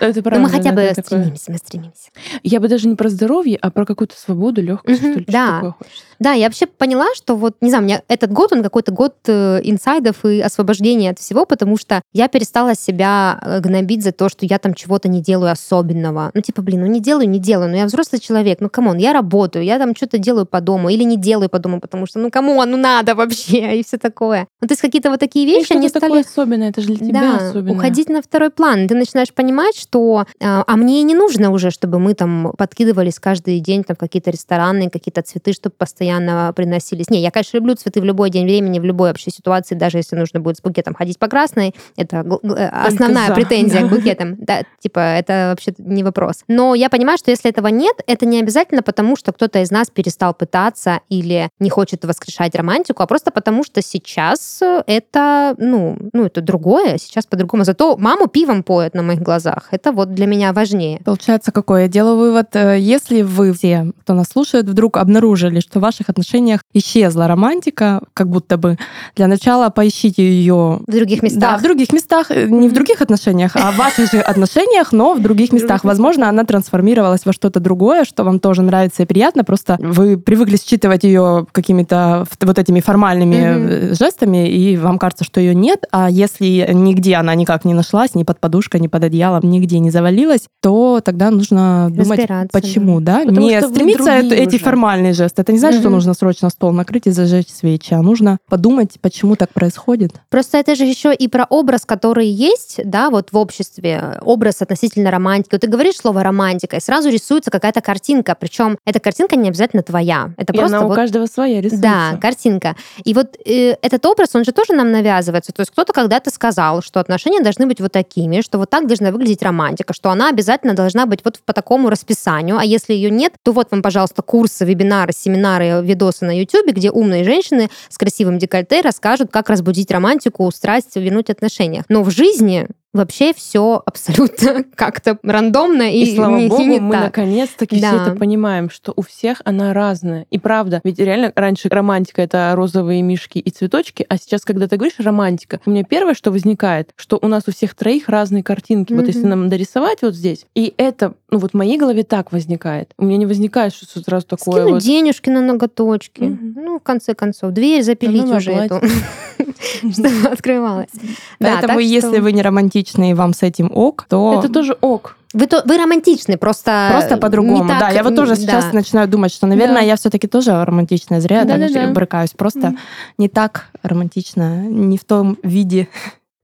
Правда. Но мы хотя бы стремимся, мы стремимся. Я бы даже не про здоровье, а про какую-то свободу, легкость. Да. Да, я вообще поняла, что вот, не знаю, у меня этот год, он какой-то год э, инсайтов и освобождения от всего, потому что я перестала себя э, гнобить за то, что я там чего-то не делаю особенного. Ну, типа, блин, ну не делаю, не делаю, ну я взрослый человек, ну come on, я работаю, я там что-то делаю по дому или не делаю по дому, потому что, ну come on, ну надо вообще, [laughs] и все такое. Ну, то есть какие-то вот такие вещи, они стали... такое особенное, это же для тебя да, особенно. уходить на второй план. Ты начинаешь понимать, что а, а мне не нужно уже, чтобы мы там подкидывались каждый день там какие-то рестораны, какие-то цветы, чтобы постоянно приносились. Не, я, конечно, люблю цветы в любой день времени, в любой вообще ситуации, даже если нужно будет с букетом ходить по красной. Это э, основная за, претензия да. к букетам. Да, типа, это вообще не вопрос. Но я понимаю, что если этого нет, это не обязательно потому, что кто-то из нас перестал пытаться или не хочет воскрешать романтику, а просто потому, что сейчас это, ну, ну это другое, сейчас по-другому. Зато маму пивом поют на моих глазах. Это вот для меня важнее. Получается, какой? Я делаю вывод, э, если вы все, кто нас слушает, вдруг обнаружили, что в ваших отношениях исчезла романтика, как будто бы, для начала поищите ее... В других местах. Да, в других местах. Э, не в других отношениях, а в ваших же отношениях, но в других местах. Возможно, она трансформировалась во что-то другое, что вам тоже нравится и приятно. Просто вы привыкли считывать ее какими-то вот этими формальными жестами, и вам кажется, что ее нет. А если нигде она никак не нашлась, ни под подушкой, ни под одеялом, нигде не завалилась, то тогда нужно думать, почему, да? Потому не стремиться эти формальные жесты. Это не значит, что нужно срочно стол накрыть и зажечь свечи, а нужно подумать, почему так происходит. Просто это же еще и про образ, который есть, да, вот в обществе, образ относительно романтики. Вот ты говоришь слово романтика, и сразу рисуется какая-то картинка, причем эта картинка не обязательно твоя. Это и просто она вот... у каждого своя рисуется. Да, картинка. И вот э, этот образ, он же тоже нам навязывается. То есть кто-то когда-то сказал, что отношения должны быть вот такими, что вот так должна выглядеть романтика, что она обязательно должна быть вот по такому расписанию, а если ее нет, то вот вам, пожалуйста, курсы, вебинары, семинары, видосы на YouTube, где умные женщины с красивым декольте расскажут, как разбудить романтику, страсть, вернуть отношения. Но в жизни вообще все абсолютно [laughs] как-то рандомно и, и слава не, богу, не мы так. наконец-таки да. все это понимаем, что у всех она разная. И правда, ведь реально раньше романтика это розовые мишки и цветочки, а сейчас, когда ты говоришь романтика, у меня первое, что возникает, что у нас у всех троих разные картинки. Mm-hmm. Вот если нам дорисовать вот здесь, и это, ну вот в моей голове так возникает. У меня не возникает, что сразу такое Скинуть вот. денежки на ноготочки. Mm-hmm. Ну, в конце концов, дверь запилить ну, уже эту, [laughs] [laughs] чтобы открывалась. Поэтому, если вы не романтичны, романтичны и вам с этим ок, то... Это тоже ок. Вы, то, вы романтичны, просто Просто по-другому. Так, да, я вот тоже да. сейчас начинаю думать, что, наверное, да. я все-таки тоже романтичная. Зря да, я да, да. брыкаюсь. Просто mm. не так романтично, не в том виде,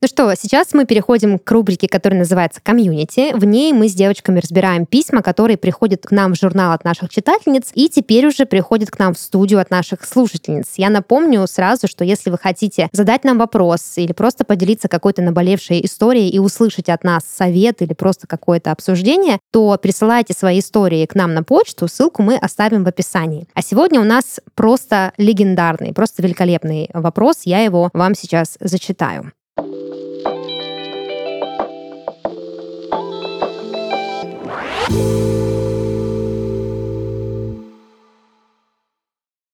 ну что, сейчас мы переходим к рубрике, которая называется «Комьюнити». В ней мы с девочками разбираем письма, которые приходят к нам в журнал от наших читательниц и теперь уже приходят к нам в студию от наших слушательниц. Я напомню сразу, что если вы хотите задать нам вопрос или просто поделиться какой-то наболевшей историей и услышать от нас совет или просто какое-то обсуждение, то присылайте свои истории к нам на почту, ссылку мы оставим в описании. А сегодня у нас просто легендарный, просто великолепный вопрос, я его вам сейчас зачитаю.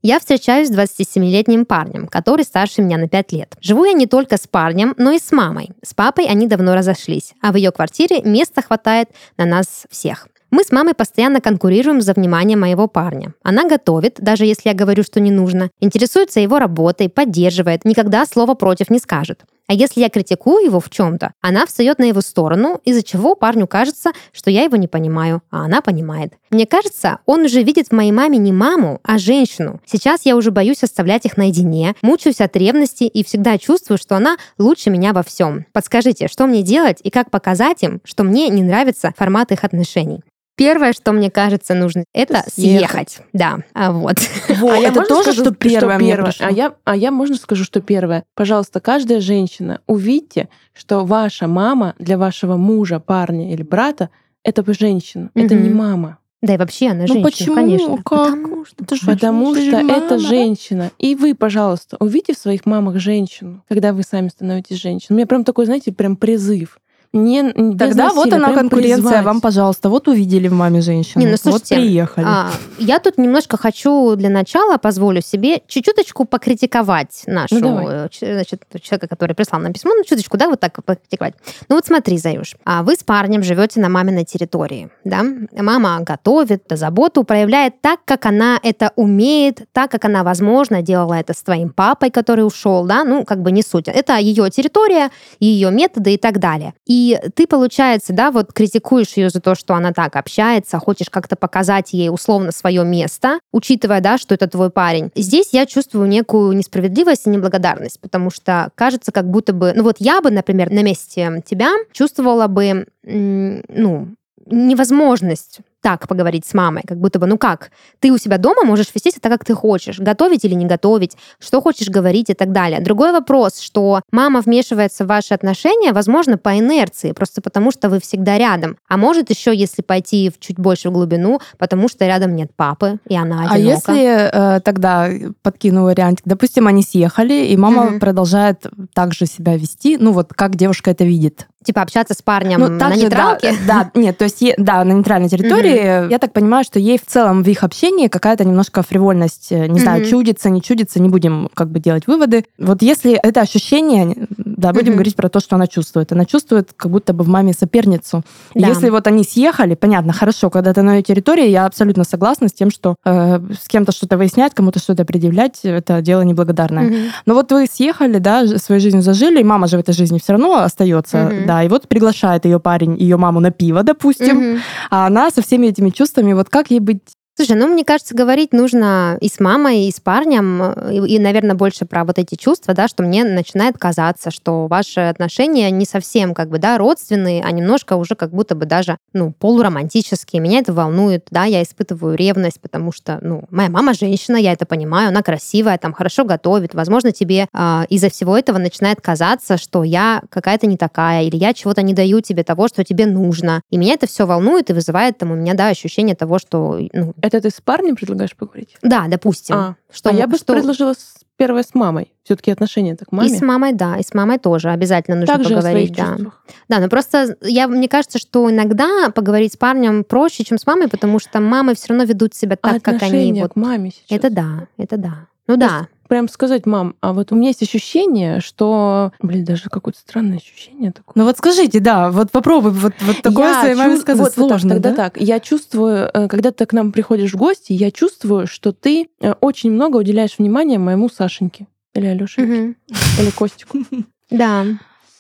Я встречаюсь с 27-летним парнем, который старше меня на 5 лет. Живу я не только с парнем, но и с мамой. С папой они давно разошлись, а в ее квартире места хватает на нас всех. Мы с мамой постоянно конкурируем за внимание моего парня. Она готовит, даже если я говорю, что не нужно, интересуется его работой, поддерживает, никогда слова против не скажет. А если я критикую его в чем-то, она встает на его сторону, из-за чего парню кажется, что я его не понимаю, а она понимает. Мне кажется, он уже видит в моей маме не маму, а женщину. Сейчас я уже боюсь оставлять их наедине, мучаюсь от ревности и всегда чувствую, что она лучше меня во всем. Подскажите, что мне делать и как показать им, что мне не нравится формат их отношений. Первое, что мне кажется нужно, это съехать. съехать. Да, а вот. [laughs] вот. А я это тоже, скажу, что первое, что первое. А я, а я можно скажу, что первое. Пожалуйста, каждая женщина, увидьте, что ваша мама для вашего мужа, парня или брата это женщина, угу. это не мама. Да и вообще она ну, женщина, почему? конечно. Как? Потому что, это Потому что это женщина. И вы, пожалуйста, увидите в своих мамах женщину, когда вы сами становитесь женщиной. У меня прям такой, знаете, прям призыв. Не Тогда насилия, вот она конкуренция, призвать. вам, пожалуйста, вот увидели в маме женщину, Не, ну, слушайте, вот приехали. А, я тут немножко хочу для начала, позволю себе чуть-чуточку покритиковать нашу, Ну, давай. э, значит, человека, который прислал нам письмо, ну, чуточку, да, вот так покритиковать. Ну, вот смотри, Заюш, а вы с парнем живете на маминой территории, да? Мама готовит, заботу проявляет так, как она это умеет, так, как она, возможно, делала это с твоим папой, который ушел, да, ну, как бы не суть. Это ее территория, ее методы и так далее. И ты, получается, да, вот критикуешь ее за то, что она так общается, хочешь как-то показать ей условно свое место, учитывая, да, что это твой парень. Здесь я чувствую некую несправедливость и неблагодарность, потому что кажется, как будто бы, ну вот я бы, например, на месте тебя чувствовала бы, ну, невозможность так поговорить с мамой, как будто бы, ну как, ты у себя дома можешь вести себя так, как ты хочешь, готовить или не готовить, что хочешь говорить и так далее. Другой вопрос, что мама вмешивается в ваши отношения, возможно, по инерции, просто потому что вы всегда рядом. А может еще, если пойти в чуть больше в глубину, потому что рядом нет папы, и она А одинока. если э, тогда подкину вариантик, допустим, они съехали, и мама Мгм. продолжает также себя вести, ну вот как девушка это видит. Типа общаться с парнем Ну, на также, да, нейтралке? Да, нет, то есть, да, на нейтральной территории, я так понимаю, что ей в целом в их общении какая-то немножко фривольность, э, не знаю, Мгм. чудится, не чудится, не будем как бы делать выводы. Вот если это ощущение, да, будем Мгм. говорить про то, что она чувствует. Она чувствует как будто бы в маме соперницу. Да. Если вот они съехали, понятно, хорошо, когда ты на ее территории, я абсолютно согласна с тем, что э, с кем-то что-то выяснять, кому-то что-то предъявлять, это дело неблагодарное. Мгм. Но вот вы съехали, да, свою жизнь зажили, и мама же в этой жизни все равно остается, Мгм. да, и вот приглашает ее парень, ее маму на пиво, допустим, Мгм. а она со всеми этими чувствами, вот как ей быть? Слушай, ну, мне кажется, говорить нужно и с мамой, и с парнем, и, и, наверное, больше про вот эти чувства, да, что мне начинает казаться, что ваши отношения не совсем как бы, да, родственные, а немножко уже как будто бы даже, ну, полуромантические. Меня это волнует, да, я испытываю ревность, потому что, ну, моя мама женщина, я это понимаю, она красивая, там, хорошо готовит. Возможно, тебе а, из-за всего этого начинает казаться, что я какая-то не такая, или я чего-то не даю тебе того, что тебе нужно. И меня это все волнует и вызывает там у меня, да, ощущение того, что, ну, Это ты с парнем предлагаешь поговорить? да, допустим. А, что, а я бы что... предложила с, первое с мамой. Все-таки отношения так к маме. И с мамой, да, и с мамой тоже обязательно нужно Также поговорить, да. чувствах. Да, но просто я, мне кажется, что иногда поговорить с парнем проще, чем с мамой, потому что мамы все равно ведут себя так, как они отношения вот. к маме сейчас. Это да, это да. Ну То да. Прям сказать, мам, а вот у меня есть ощущение, что... Блин, даже какое-то странное ощущение такое. Ну вот скажите, да, вот попробуй вот, вот такое Я своей маме чу- сказать вот, вот так, сложно, тогда да? так. Я чувствую, э, когда ты к нам приходишь в гости, я чувствую, что ты э, очень много уделяешь внимания моему Сашеньке. Или Алёше, Мгм. или Костику. [laughs] Да.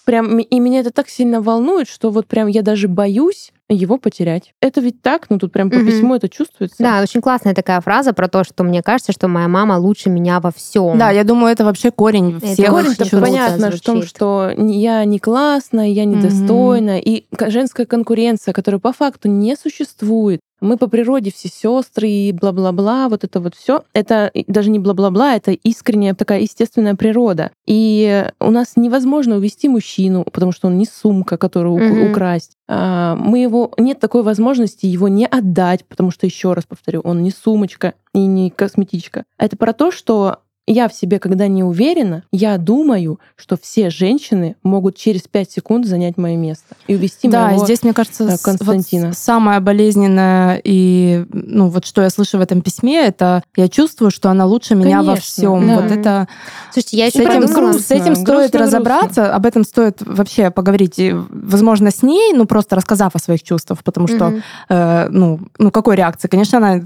Прям, и меня это так сильно волнует, что вот прям я даже боюсь его потерять. Это ведь так, ну тут прям по Мгм. письму это чувствуется. Да, очень классная такая фраза про то, что мне кажется, что моя мама лучше меня во всем. Да, я думаю, это вообще корень Это всех корень Корень-то чувств. понятно в том, что я не классная, я недостойна, и к- женская конкуренция, которая по факту не существует. Мы по природе все сестры и бла-бла-бла, вот это вот все. Это даже не бла-бла-бла, это искренняя такая естественная природа. И у нас невозможно увести мужчину, потому что он не сумка, которую Мгм. украсть. А, Мы его нет такой возможности его не отдать, потому что еще раз повторю, он не сумочка и не косметичка. Это про то, что я в себе, когда не уверена, я думаю, что все женщины могут через 5 секунд занять мое место и увести Да, моего... здесь, мне кажется, э, Константина. вот самое болезненное и, ну, вот что я слышу в этом письме, это я чувствую, что она лучше меня во Конечно, всем. да. Вот это... Слушайте, я С еще этим, подумала... с этим Грустно, стоит грустно, разобраться, об этом стоит вообще поговорить, и, возможно, с ней, ну, просто рассказав о своих чувствах, потому что, Мгм. э, ну, ну, какой реакции? Конечно, она,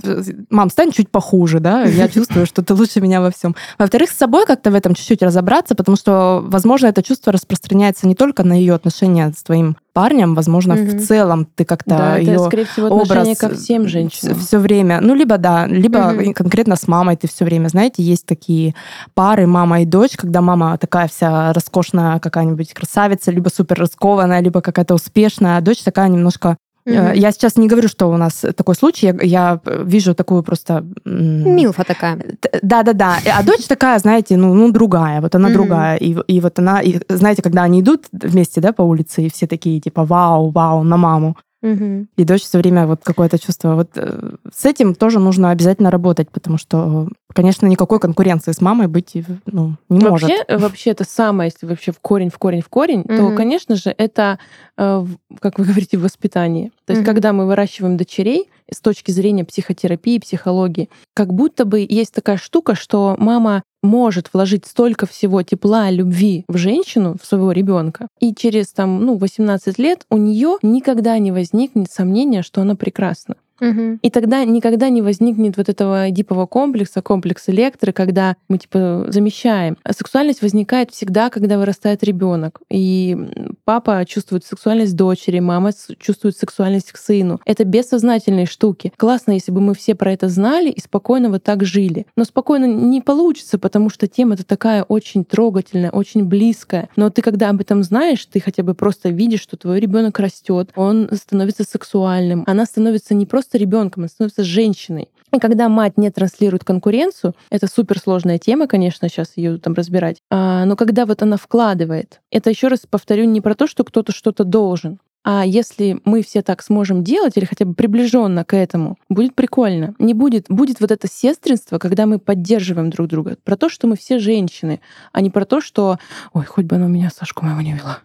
мам, стань чуть похуже, да, я чувствую, что ты лучше меня во всем. Во-вторых, с собой как-то в этом чуть-чуть разобраться, потому что, возможно, это чувство распространяется не только на ее отношения с твоим парнем, возможно, Мгм. в целом ты как-то Да, это, ее скорее всего, образ ко всем женщинам. все время. Ну, либо да, либо Мгм. конкретно с мамой ты все время. Знаете, есть такие пары мама и дочь, когда мама такая вся роскошная какая-нибудь красавица, либо супер раскованная, либо какая-то успешная, а дочь такая немножко Э, Мгм. Я сейчас не говорю, что у нас такой случай, я, я вижу такую просто... Милфа такая. Т- Да-да-да. А дочь такая, знаете, ну, ну другая. Вот она Мгм. другая. И, и вот она... И, знаете, когда они идут вместе, да, по улице, и все такие, типа, вау, вау, на маму. Угу. И дочь все время вот какое-то чувство. Вот э, с этим тоже нужно обязательно работать, потому что, конечно, никакой конкуренции с мамой быть ну, не вообще, может. Вообще это самое, если вообще в корень, в корень, в корень, угу. то, конечно же, это, э, как вы говорите, в воспитании. То есть, угу. когда мы выращиваем дочерей, с точки зрения психотерапии, психологии, как будто бы есть такая штука, что мама может вложить столько всего тепла, любви в женщину, в своего ребенка, и через там, ну, 18 лет у нее никогда не возникнет сомнения, что она прекрасна. Угу. И тогда никогда не возникнет вот этого эдипового комплекса, комплекса лекторы, когда мы типа замещаем. А сексуальность возникает всегда, когда вырастает ребенок. И папа чувствует сексуальность дочери, мама чувствует сексуальность к сыну. Это бессознательные штуки. Классно, если бы мы все про это знали и спокойно вот так жили. Но спокойно не получится, потому что тема это такая очень трогательная, очень близкая. Но ты когда об этом знаешь, ты хотя бы просто видишь, что твой ребенок растет, он становится сексуальным, она становится не просто просто ребенком, она становится женщиной. И когда мать не транслирует конкуренцию, это суперсложная тема, конечно, сейчас ее там разбирать, а, но когда вот она вкладывает, это еще раз повторю не про то, что кто-то что-то должен, а если мы все так сможем делать, или хотя бы приближенно к этому, будет прикольно. Не будет, будет вот это сестринство, когда мы поддерживаем друг друга. Про то, что мы все женщины, а не про то, что, ой, хоть бы она меня Сашку моего не вела.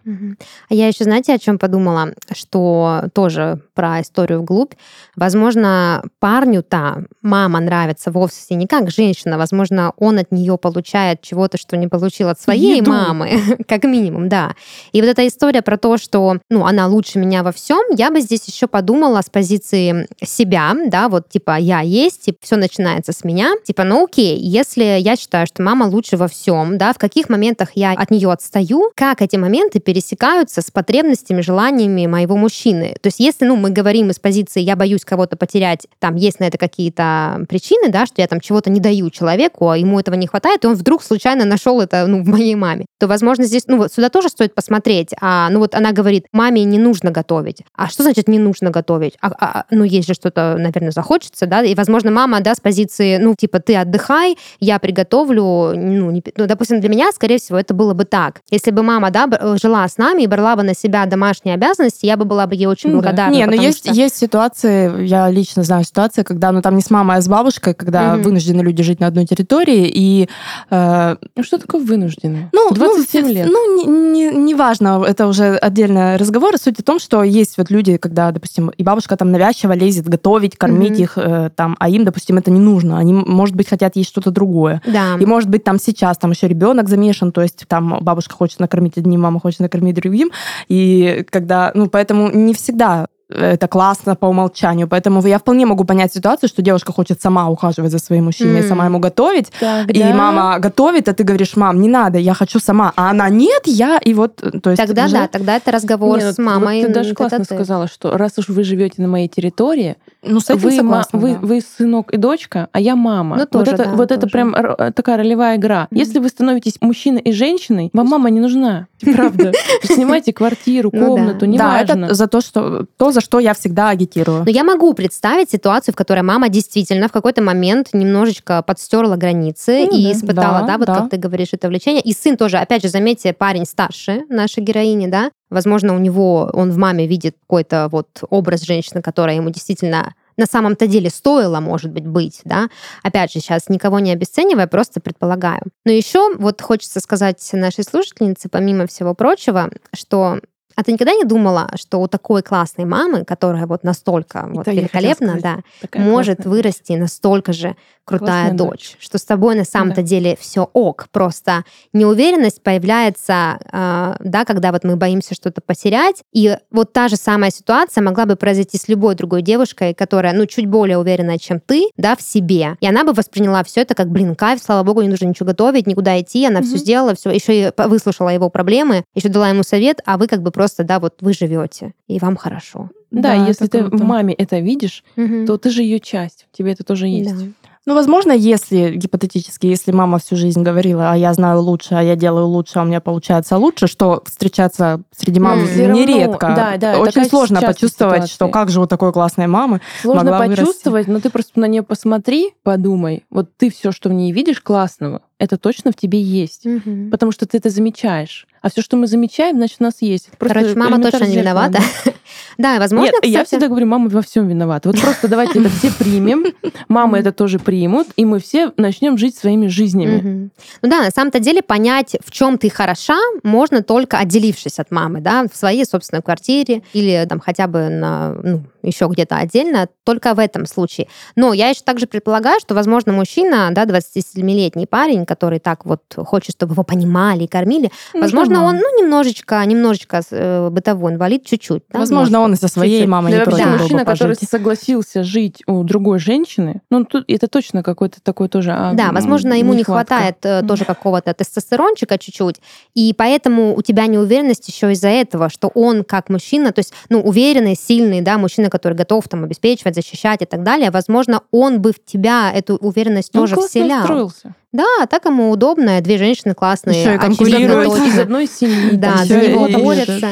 А я еще, знаете, о чем подумала? Что тоже про историю вглубь. Возможно, парню-то мама нравится вовсе не как женщина. Возможно, он от нее получает чего-то, что не получил от своей Еду. мамы, [laughs] как минимум, да. И вот эта история про то, что ну, она лучше лучше меня во всем, я бы здесь еще подумала с позиции себя, да, вот типа я есть, и все начинается с меня. Типа, ну окей, если я считаю, что мама лучше во всем, да, в каких моментах я от нее отстаю, как эти моменты пересекаются с потребностями, желаниями моего мужчины. То есть если, ну, мы говорим из позиции я боюсь кого-то потерять, там есть на это какие-то причины, да, что я там чего-то не даю человеку, а ему этого не хватает, и он вдруг случайно нашел это, ну, в моей маме, то, возможно, здесь, ну, вот сюда тоже стоит посмотреть. А, ну, вот она говорит, маме не нужно нужно готовить. А что значит не нужно готовить? А, а, ну, есть же что-то, наверное, захочется, да, и, возможно, мама, да, с позиции, ну, типа, ты отдыхай, я приготовлю, ну, не, ну, допустим, для меня, скорее всего, это было бы так. Если бы мама, да, жила с нами и брала бы на себя домашние обязанности, я бы была бы ей очень ну, благодарна. Не, но есть, что... есть ситуации, я лично знаю ситуации, когда, ну, там не с мамой, а с бабушкой, когда угу. вынуждены люди жить на одной территории, и... Э, ну, что такое вынуждены? Ну, 27 ну, лет. Ну, не, не, не важно, это уже отдельный разговор. Суть в том, что есть вот люди, когда, допустим, и бабушка там навязчиво лезет готовить, кормить mm-hmm. их э, там, а им, допустим, это не нужно. Они, может быть, хотят есть что-то другое. Да. И, может быть, там сейчас там еще ребенок замешан, то есть там бабушка хочет накормить одним, мама хочет накормить другим. И когда, ну, поэтому не всегда это классно по умолчанию. Поэтому я вполне могу понять ситуацию, что девушка хочет сама ухаживать за своим мужчиной, mm. сама ему готовить. Тогда... И мама готовит, а ты говоришь, мам, не надо, я хочу сама. А она нет, я и вот, то есть. Тогда уже... да, тогда это разговор нет, с мамой. Вот ты даже классно ты. сказала, что раз уж вы живете на моей территории, ну, с этим вы, согласна, вы, да. вы сынок и дочка, а я мама. Ну, тоже, вот это, да, вот тоже. это прям такая ролевая игра. Mm. Если вы становитесь мужчиной и женщиной, вам мама не нужна. Правда. [laughs] Снимайте квартиру, ну комнату, неважно. Да, это за то, что то, за что я всегда агитирую. Но я могу представить ситуацию, в которой мама действительно в какой-то момент немножечко подстерла границы ну, и да, испытала, да, да, вот да. как ты говоришь, это влечение. И сын тоже, опять же, заметьте, парень старше нашей героини, да, возможно, у него, он в маме видит какой-то вот образ женщины, которая ему действительно на самом-то деле стоило, может быть, быть, да. Опять же, сейчас никого не обесценивая, просто предполагаю. Но еще вот хочется сказать нашей слушательнице, помимо всего прочего, что а ты никогда не думала, что у такой классной мамы, которая вот настолько вот великолепна, да, может классная. вырасти настолько же крутая Классная дочь, дочь, что с тобой на самом-то да. деле все ок, просто неуверенность появляется, э, да, когда вот мы боимся что-то потерять, и вот та же самая ситуация могла бы произойти с любой другой девушкой, которая, ну, чуть более уверенная, чем ты, да, в себе, и она бы восприняла все это как, блин, кайф, слава богу, не нужно ничего готовить, никуда идти, она угу. все сделала, все, еще и выслушала его проблемы, еще дала ему совет, а вы как бы просто, да, вот вы живете, и вам хорошо. Да, да если ты в маме это видишь, угу. то ты же ее часть, тебе это тоже есть. Да. Ну, возможно, если, гипотетически, если мама всю жизнь говорила, а я знаю лучше, а я делаю лучше, а у меня получается лучше, что встречаться среди мам mm. нередко. Да, да, Очень сложно почувствовать, ситуация. что как же у такой классной мамы Сложно могла почувствовать, вырасти. но ты просто на нее посмотри, подумай. Вот ты все, что в ней видишь классного, это точно в тебе есть. Мгм. Потому что ты это замечаешь. А все, что мы замечаем, значит, у нас есть. Просто Короче, мама точно не виновата. [laughs] Да, возможно, Нет, я всегда говорю, мама во всем виновата. Вот просто давайте это все примем, [laughs] мамы это тоже примут, и мы все начнем жить своими жизнями. Ну да, на самом-то деле понять, в чем ты хороша, можно только отделившись от мамы, да, в своей собственной квартире или там хотя бы на, ну, еще где-то отдельно, только в этом случае. Но я еще также предполагаю, что, возможно, мужчина, да, 27-летний парень, который так вот хочет, чтобы его понимали и кормили, Ну, возможно, да. он, ну, немножечко, немножечко э, бытовой инвалид, чуть-чуть. да, Возможно, он и со своей Чуть-чуть. мамой Да, не вообще бы мужчина, который пожить. согласился жить у другой женщины, ну, тут это точно какой-то такой тоже а, Да, м, возможно, ему не нехватка. хватает э, тоже какого-то тестостерончика чуть-чуть, и поэтому у тебя неуверенность еще из-за этого, что он как мужчина, то есть, ну, уверенный, сильный, да, мужчина, который готов там обеспечивать, защищать и так далее, возможно, он бы в тебя эту уверенность Ну, тоже вселял. устроился. Да, так ему удобно, две женщины классные, Еще и конкурируют. Из одной семьи. Да, за него борются.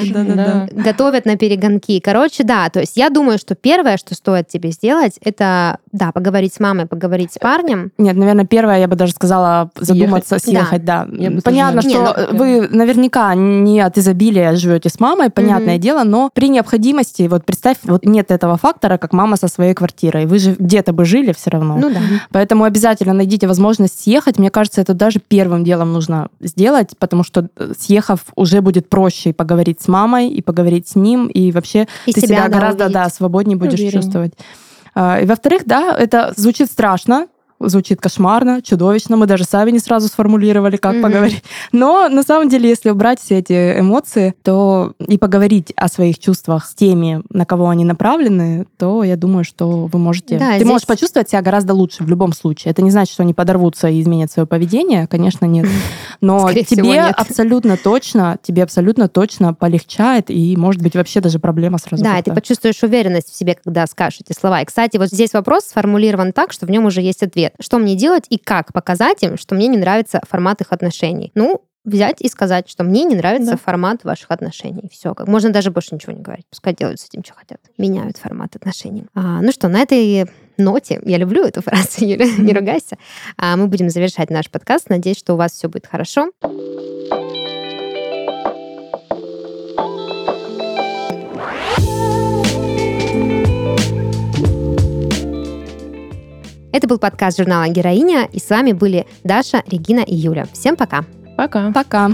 готовят на перегонки. Короче, да, то есть я думаю, что первое, что стоит тебе сделать, это, да, поговорить с мамой, поговорить с парнем. Нет, наверное, первое, я бы даже сказала, задуматься, Ехать. съехать, да. Понятно, что ну- вы наверняка не от изобилия живете с мамой, понятное дело, но при необходимости, вот представь, вот нет этого фактора, как мама со своей квартирой. Вы же где-то бы жили все равно. Ну да. Поэтому обязательно найдите возможность съехать. Мне кажется, это даже первым делом нужно сделать, потому что э, съехав уже будет проще и поговорить с мамой, и поговорить с ним, и вообще И ты себя, себя, гораздо увидеть. да, свободнее будешь Увереннее. чувствовать. А, И во-вторых, да, это звучит страшно, звучит кошмарно, чудовищно. Мы даже сами не сразу сформулировали, как Мгм. поговорить. Но на самом деле, если убрать все эти эмоции, то и поговорить о своих чувствах с теми, на кого они направлены, то я думаю, что вы можете... Да, Ты здесь- можешь почувствовать себя гораздо лучше в любом случае. Это не значит, что они подорвутся и изменят свое поведение, конечно, нет. Но Скорее тебе нет. абсолютно точно, тебе абсолютно точно полегчает, и, может быть, вообще даже проблема сразу Да, ты почувствуешь уверенность в себе, когда скажешь эти слова. И, кстати, вот здесь вопрос сформулирован так, что в нем уже есть ответ. Что мне делать и как показать им, что мне не нравится формат их отношений? Ну, взять и сказать, что мне не нравится Да. формат ваших отношений. Все, как можно даже больше ничего не говорить. Пускай делают с этим, что хотят. Меняют формат отношений. А, ну что, на этой ноте, я люблю эту фразу, [laughs] Юля, не ругайся, а мы будем завершать наш подкаст. Надеюсь, что у вас все будет хорошо. Это был подкаст журнала «Героиня», и с вами были Даша, Регина и Юля. Всем пока! Пока. Пока.